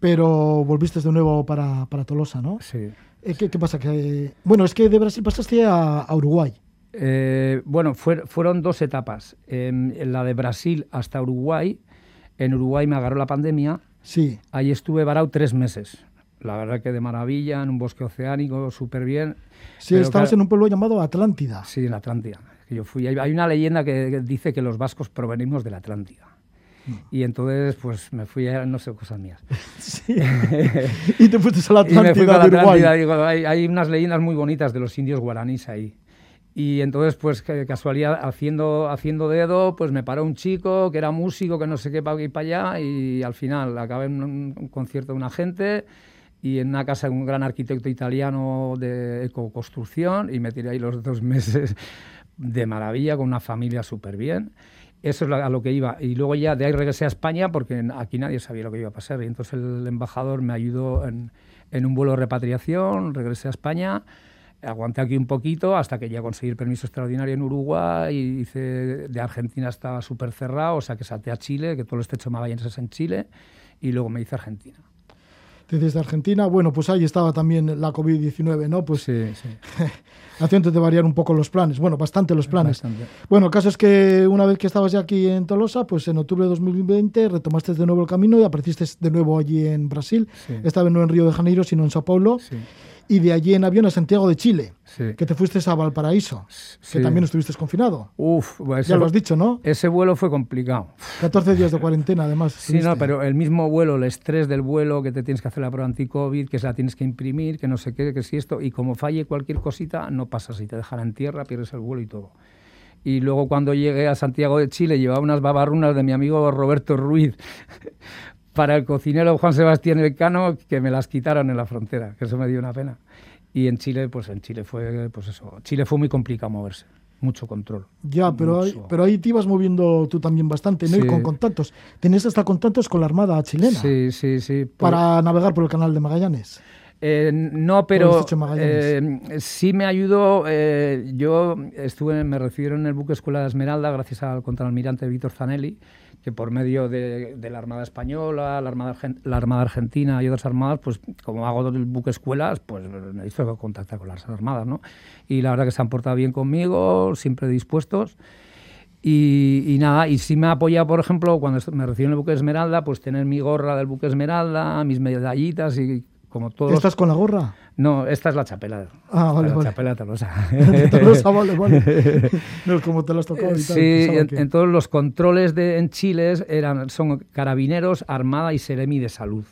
pero volviste de nuevo para, para Tolosa, ¿no? Sí. Eh, ¿Qué, qué pasa? Que, bueno, es que de Brasil pasaste a, a Uruguay. Eh, bueno, fue- fueron dos etapas. En la de Brasil hasta Uruguay. En Uruguay me agarró la pandemia. Sí. Ahí estuve varado tres meses. La verdad que de maravilla, en un bosque oceánico, súper bien. Sí, estabas claro- en un pueblo llamado Atlántida. Sí, en la Atlántida. Yo fui. Hay, una leyenda que, dice que los vascos provenimos de la Atlántida. Y entonces, pues me fui a, no sé, cosas mías. Sí. y te fuiste a la Y me fui Atlántida para la. Atlántida. Digo, hay, hay unas leyendas muy bonitas de los indios guaraníes ahí. Y entonces, pues, casualidad, haciendo, haciendo dedo, pues me paró un chico que era músico, que no sé qué, para aquí para allá, y al final acabé en un, un concierto de una gente y en una casa de un gran arquitecto italiano de ecoconstrucción, y me tiré ahí los dos meses de maravilla, con una familia súper bien. Eso es a lo que iba. Y luego ya de ahí regresé a España porque aquí nadie sabía lo que iba a pasar. Y entonces el embajador me ayudó en, en un vuelo de repatriación, regresé a España, aguanté aquí un poquito hasta que ya conseguí el permiso extraordinario en Uruguay, y hice de Argentina estaba súper cerrado, o sea que salté a Chile, que todo el estrecho de Magallanes es en Chile, y luego me hice Argentina. Te dices de Argentina. Bueno, pues ahí estaba también la COVID-19, ¿no? Pues sí, sí. haciéndote variar un poco los planes. Bueno, bastante los planes. Bastante. Bueno, el caso es que una vez que estabas ya aquí en Tolosa, pues en octubre de 2020 retomaste de nuevo el camino y apareciste de nuevo allí en Brasil. Sí. Esta vez no en Río de Janeiro, sino en Sao Paulo. Sí, Y de allí en avión a Santiago de Chile, sí. que te fuiste a Valparaíso, que Sí. también estuviste confinado. Uf, pues Ya ese, lo has dicho, ¿no? ese vuelo fue complicado. 14 días de cuarentena, además. Sí, no, pero el mismo vuelo, el estrés del vuelo, que te tienes que hacer la prueba anti-COVID, que se la tienes que imprimir, que no sé qué, que si esto, y como falle cualquier cosita, no pasa, si te dejan en tierra, pierdes el vuelo y todo. Y luego cuando llegué a Santiago de Chile, llevaba unas babarrunas de mi amigo Roberto Ruiz para el cocinero Juan Sebastián Elcano, que me las quitaron en la frontera, que eso me dio una pena. Y en Chile, pues en Chile fue, pues eso, Chile fue muy complicado moverse, mucho control. Ya, pero ahí, pero ahí te ibas moviendo tú también bastante, ¿no? Y Sí. con contactos. Tenías hasta contactos con la Armada chilena Sí, sí, sí. Por- para navegar por el canal de Magallanes. Eh, no, pero eh, sí me ayudó. eh, yo estuve, me recibieron en el buque Escuela de Esmeralda gracias al contraalmirante Víctor Zanelli, que por medio de, de la Armada Española, la Armada, la Armada Argentina y otras armadas, pues como hago del buque escuelas, pues necesito contactar con las armadas, ¿no? Y la verdad que se han portado bien conmigo, siempre dispuestos. Y, y nada, y sí me ha apoyado, por ejemplo, cuando me recibí en el buque Esmeralda, pues tener mi gorra del buque Esmeralda, mis medallitas y como todos ¿Estás con la gorra? no, esta es la chapela. Ah, vale, la vale. chapela tolosa. Tolosa, vale, vale. No es como te lo has tocado y tal. Sí, en, que- en todos los controles de, en Chile eran, son carabineros, armada y seremi de salud.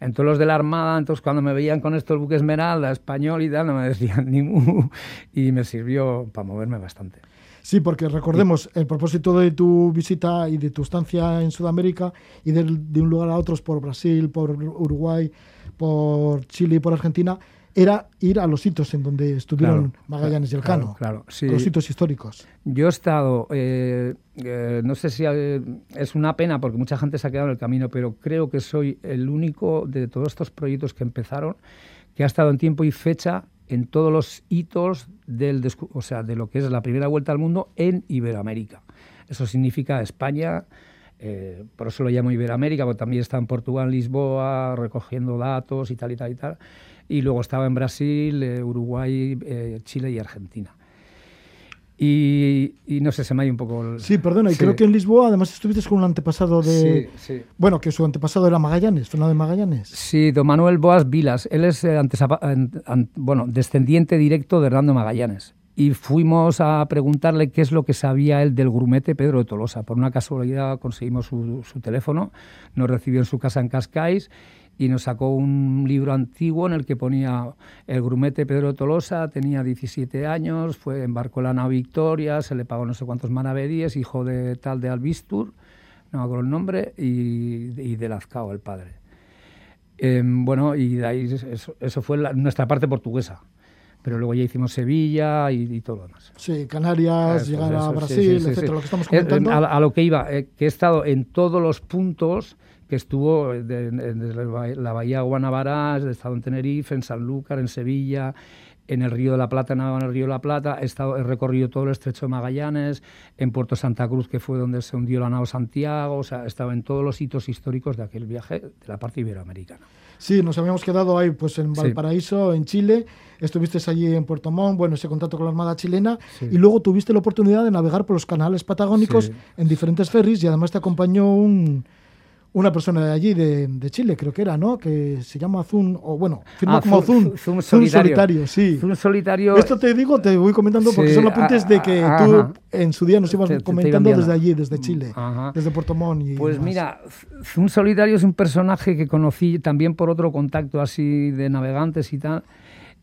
En todos los de la armada, entonces cuando me veían con esto el buque Esmeralda, español y tal, no me decían ni mu. Y me sirvió para moverme bastante. Sí, porque recordemos, el propósito de tu visita y de tu estancia en Sudamérica y de, de un lugar a otros por Brasil, por Uruguay, por Chile y por Argentina, era ir a los sitios en donde estuvieron Claro, Magallanes y Elcano, claro, sí. los sitios históricos. Yo he estado, eh, eh, no sé si eh, es una pena porque mucha gente se ha quedado en el camino, pero creo que soy el único de todos estos proyectos que empezaron que ha estado en tiempo y fecha en todos los hitos del, o sea, de lo que es la primera vuelta al mundo en Iberoamérica. Eso significa España, eh, por eso lo llamo Iberoamérica, porque también está en Portugal, Lisboa, recogiendo datos y tal y tal y tal. Y luego estaba en Brasil, eh, Uruguay, eh, Chile y Argentina. Y, y no sé, se me ha ido un poco... el- Sí, perdona, y Sí. creo que en Lisboa además estuviste con un antepasado de... Sí, sí. Bueno, que su antepasado era Magallanes, Fernando de Magallanes. Sí, don Manuel Boas Vilas. Él es eh, antesapa- bueno, descendiente directo de Hernando Magallanes. Y fuimos a preguntarle qué es lo que sabía él del grumete Pedro de Tolosa. Por una casualidad conseguimos su, teléfono, nos recibió en su casa en Cascais y nos sacó un libro antiguo en el que ponía el grumete Pedro de Tolosa, tenía 17 años, fue embarcó la nave Victoria, se le pagó no sé cuántos maravedíes, hijo de tal de Albistur, no me acuerdo el nombre, y, y de Lazcao, el padre. Eh, bueno, y de ahí eso, eso fue la- nuestra parte portuguesa. Pero luego ya hicimos Sevilla y, y todo lo demás. Sí, Canarias, Eso, llegar a eso, sí, Brasil, sí, sí, etcétera, lo que estamos Eh, eh, comentando. A, a lo que iba, eh, que he estado en todos los puntos que estuvo de- de- desde la Bahía- la Bahía Guanabara, he estado en Tenerife, en Sanlúcar, en Sevilla, en el Río de la Plata, navegado en el Río de la Plata, he, estado, he recorrido todo el estrecho de Magallanes, en Puerto Santa Cruz, que fue donde se hundió la nao Santiago, o sea, he estado en todos los hitos históricos de aquel viaje de la parte iberoamericana. Sí, nos habíamos quedado ahí pues en Valparaíso, en Chile, estuviste allí en Puerto Montt, bueno, ese contacto con la Armada chilena, y luego tuviste la oportunidad de navegar por los canales patagónicos en diferentes ferries y además te acompañó un, una persona de allí, de, Chile, creo que era, ¿no? Que se llama Zun, o bueno, firma ah, como Zun. Zun, solitario. sí. Zun solitario. Esto te digo, te voy comentando porque son apuntes de que tú en su día nos ibas comentando desde allí, desde Chile, desde Puerto Montt. Y pues mira, Zun solitario es un personaje que conocí también por otro contacto así de navegantes y tal.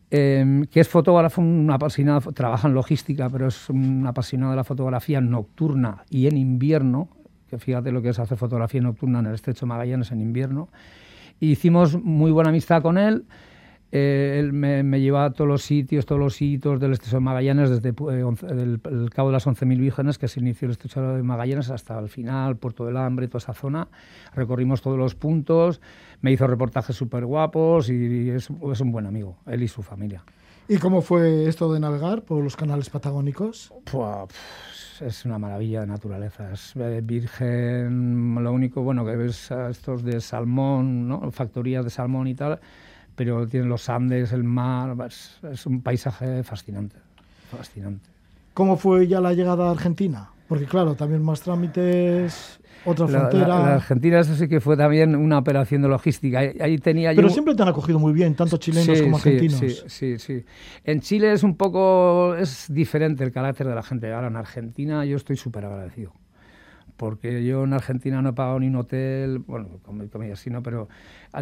Em, que es fotógrafo, un apasionado, trabaja en logística, pero es un apasionado de la fotografía nocturna y en invierno, que fíjate lo que es hacer fotografía nocturna en el Estrecho Magallanes en invierno. hicimos muy buena amistad con él. Eh, él me, me, llevaba a todos los sitios, todos los hitos del Estrecho de Magallanes, desde eh, el, Cabo de las 11.000 Vírgenes, que se inició el Estrecho de Magallanes, hasta el final, Puerto del Hambre, toda esa zona. Recorrimos todos los puntos, me hizo reportajes súper guapos y, es, es, un buen amigo, él y su familia. ¿Y cómo fue esto de navegar por los canales patagónicos? Pues, es una maravilla de naturaleza. Es eh, virgen, lo único bueno que ves estos de salmón, ¿no? factorías de salmón y tal, pero tienen los Andes, el mar, es, un paisaje fascinante, fascinante. ¿Cómo fue ya la llegada a Argentina? Porque claro, también más trámites, otra frontera. La, Argentina eso sí que fue también una operación de logística. Ahí, tenía Pero siempre te han acogido muy bien, tanto chilenos como argentinos. Sí, sí, sí. En Chile es un poco es diferente el carácter de la gente. Ahora en Argentina yo estoy súper agradecido. Porque yo en Argentina no he pagado ni un hotel, bueno, comida así, ¿no? Pero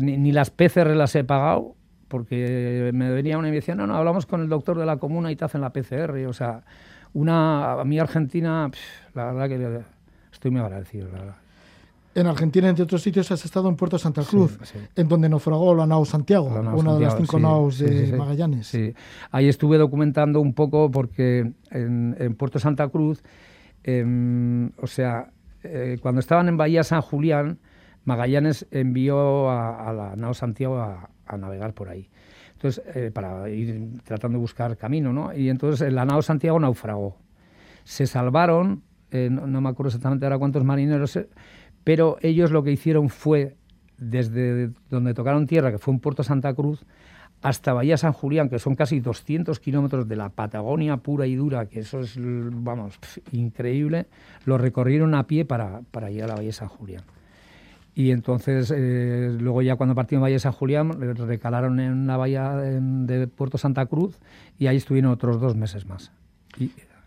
ni, ni las PCR las he pagado porque me venía una y me decía, no, no, hablamos con el doctor de la comuna y te hacen la PCR. O sea, una, a mí Argentina, la verdad que estoy muy agradecido, la verdad. En Argentina, entre otros sitios, has estado en Puerto Santa Cruz, en donde naufragó la nao Santiago, una de las cinco naos de Magallanes. Sí, ahí estuve documentando un poco porque en, Puerto Santa Cruz, em, o sea, eh, cuando estaban en Bahía San Julián, Magallanes envió a, la nao Santiago a, navegar por ahí. Entonces, eh, para ir tratando de buscar camino, ¿no? Y entonces la nao Santiago naufragó. Se salvaron eh, no, me acuerdo exactamente ahora cuántos marineros, eh, pero ellos lo que hicieron fue, desde donde tocaron tierra, que fue en Puerto Santa Cruz, hasta Bahía San Julián, que son casi 200 kilómetros de la Patagonia pura y dura, que eso es, vamos, increíble, lo recorrieron a pie para, para llegar a Bahía San Julián. Y entonces, eh, luego ya cuando partieron Bahía San Julián, recalaron en la bahía de Puerto Santa Cruz y ahí estuvieron otros dos meses más.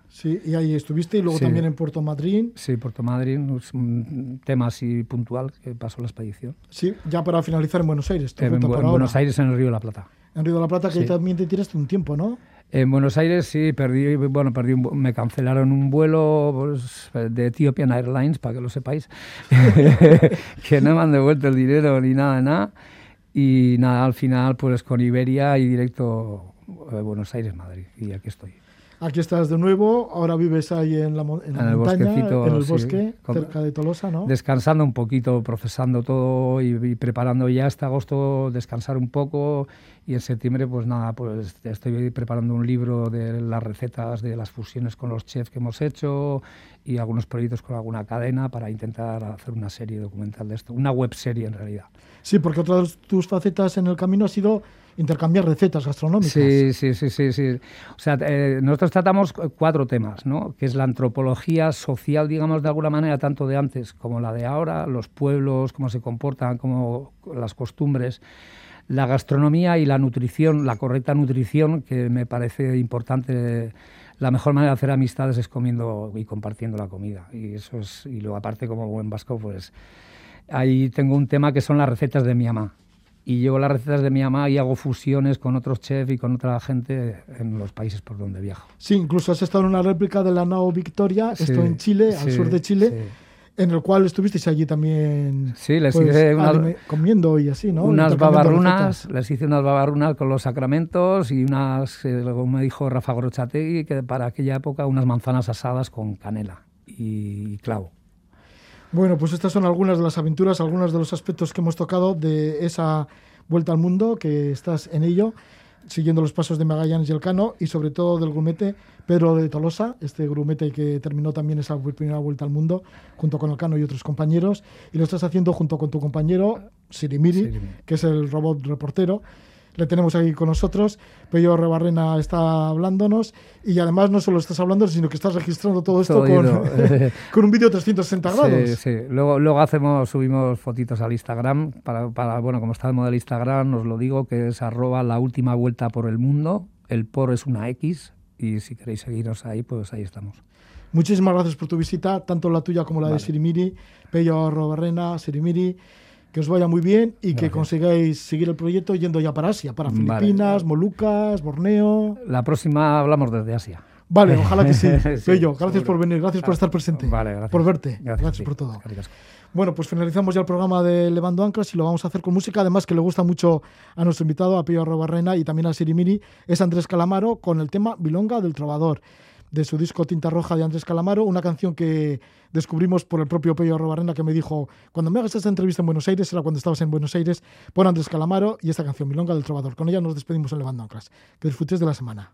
Sí, y ahí estuviste y luego también en Puerto Madryn. Sí, Puerto Madryn, un tema así puntual que pasó la expedición. Sí, ya para finalizar en Buenos Aires. En, Buenos Aires, en el Río de la Plata. En Río de la Plata, que también te tiraste un tiempo, ¿no? En Buenos Aires sí, perdí, bueno, perdí me cancelaron un vuelo pues, de Ethiopian Airlines, para que lo sepáis, que no me han devuelto el dinero ni nada, nada. Y nada, al final, pues con Iberia y directo a Buenos Aires, Madrid. Y aquí estoy. Aquí estás de nuevo, ahora vives ahí en la, en la montaña, en el bosque, cerca de Tolosa, ¿no? Descansando un poquito, procesando todo y, preparando ya hasta agosto descansar un poco y en septiembre pues nada, pues estoy preparando un libro de las recetas de las fusiones con los chefs que hemos hecho y algunos proyectos con alguna cadena para intentar hacer una serie documental de esto, una web serie en realidad. Sí, porque otra de tus facetas en el camino ha sido intercambiar recetas gastronómicas. Sí, sí, sí, sí. sí. O sea, eh, nosotros tratamos cuatro temas, ¿no? Que es la antropología social, digamos, de alguna manera, tanto de antes como la de ahora, los pueblos, cómo se comportan, cómo las costumbres, la gastronomía y la nutrición, la correcta nutrición, que me parece importante. La mejor manera de hacer amistades es comiendo y compartiendo la comida. Y eso es, y luego aparte como buen vasco, pues ahí tengo un tema que son las recetas de mi mamá y llevo las recetas de mi mamá y hago fusiones con otros chefs y con otra gente en los países por donde viajo. Sí, incluso has estado en una réplica de la Nao Victoria, esto en Chile, al sur de Chile. En el cual estuvisteis allí también sí, les pues, hice comiendo y así, ¿no? Unas babarrunas, les hice unas babarrunas con los sacramentos y unas, eh, luego me dijo Rafa Gorochategui, que para aquella época unas manzanas asadas con canela y clavo. Bueno, pues estas son algunas de las aventuras, algunos de los aspectos que hemos tocado de esa vuelta al mundo, que estás en ello. siguiendo los pasos de Magallanes y Elcano y sobre todo del grumete Pedro de Tolosa, este grumete que terminó también esa primera vuelta al mundo junto con Elcano y otros compañeros y lo estás haciendo junto con tu compañero Sirimiri, que es el robot reportero le tenemos aquí con nosotros. Pello Rebarrena está hablándonos y además no solo estás hablando, sino que estás registrando todo esto con, un vídeo 360 grados. Sí, sí. Luego, luego hacemos, subimos fotitos al Instagram. Para, para, bueno, como está el Instagram, os lo digo, que es arroba la última vuelta por el mundo. El por es una X y si queréis seguirnos ahí, pues ahí estamos. Muchísimas gracias por tu visita, tanto la tuya como la de Sirimiri. Pello Rebarrena, Sirimiri que os vaya muy bien y que consigáis seguir el proyecto yendo ya para Asia, para Filipinas, Molucas, Borneo. La próxima hablamos desde Asia. Vale, ojalá que sí. Bello, gracias por venir, gracias por estar presente. Vale, gracias. Por verte. Gracias, por todo. Bueno, pues finalizamos ya el programa de Levando Anclas y lo vamos a hacer con música, además que le gusta mucho a nuestro invitado, a Pío Barrena y también a Sirimiri, es Andrés Calamaro con el tema Bilonga del Trovador de su disco Tinta Roja de Andrés Calamaro, una canción que descubrimos por el propio Pello Robarrena que me dijo, cuando me hagas esta entrevista en Buenos Aires, era cuando estabas en Buenos Aires, pon Andrés Calamaro y esta canción, Milonga del Trovador. Con ella nos despedimos en Levando Anclas. Que disfrutes de la semana.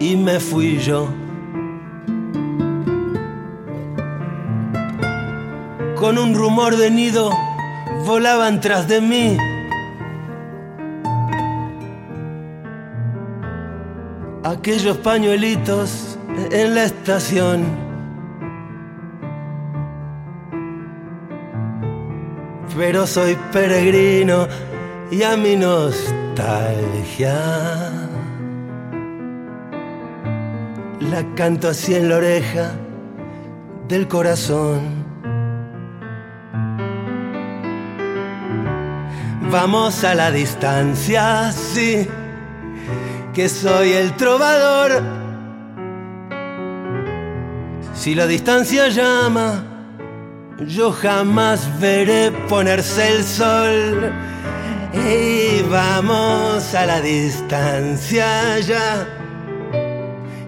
y me fui yo. Con un rumor de nido volaban tras de mí. Aquellos pañuelitos en la estación. Pero soy peregrino y a mi nostalgia la canto así en la oreja del corazón. Vamos a la distancia, sí, que soy el trovador. Si la distancia llama, yo jamás veré ponerse el sol. Y vamos a la distancia ya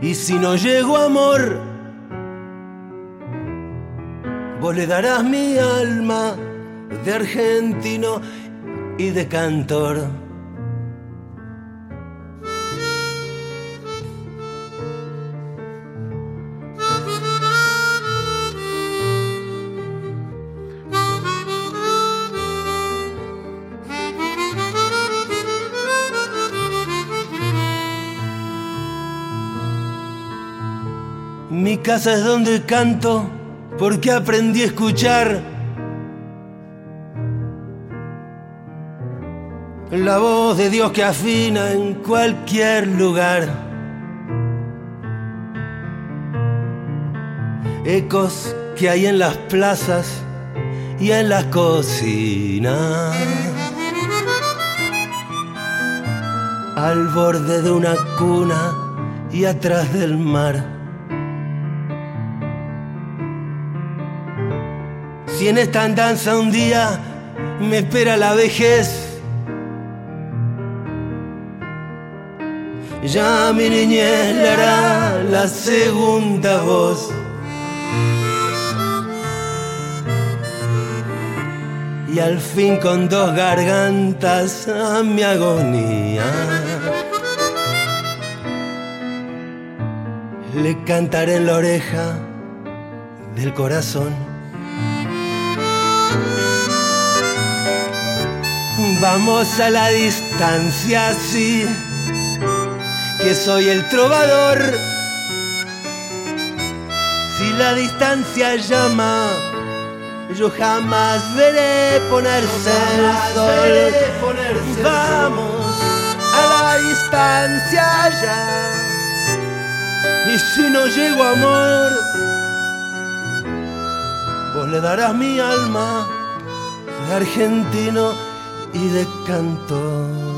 y si no llego amor, vos le darás mi alma de argentino y de cantor. Casa es donde canto porque aprendí a escuchar la voz de Dios que afina en cualquier lugar. Ecos que hay en las plazas y en las cocinas. Al borde de una cuna y atrás del mar. Si en esta andanza un día me espera la vejez, ya mi niñez le hará la segunda voz. Y al fin con dos gargantas a mi agonía. Le cantaré en la oreja del corazón. Vamos a la distancia, sí, que soy el trovador. Si la distancia llama, yo jamás veré ponerse el sol. Vamos a la distancia ya. Y si no llego amor, le darás mi alma de argentino y de cantor.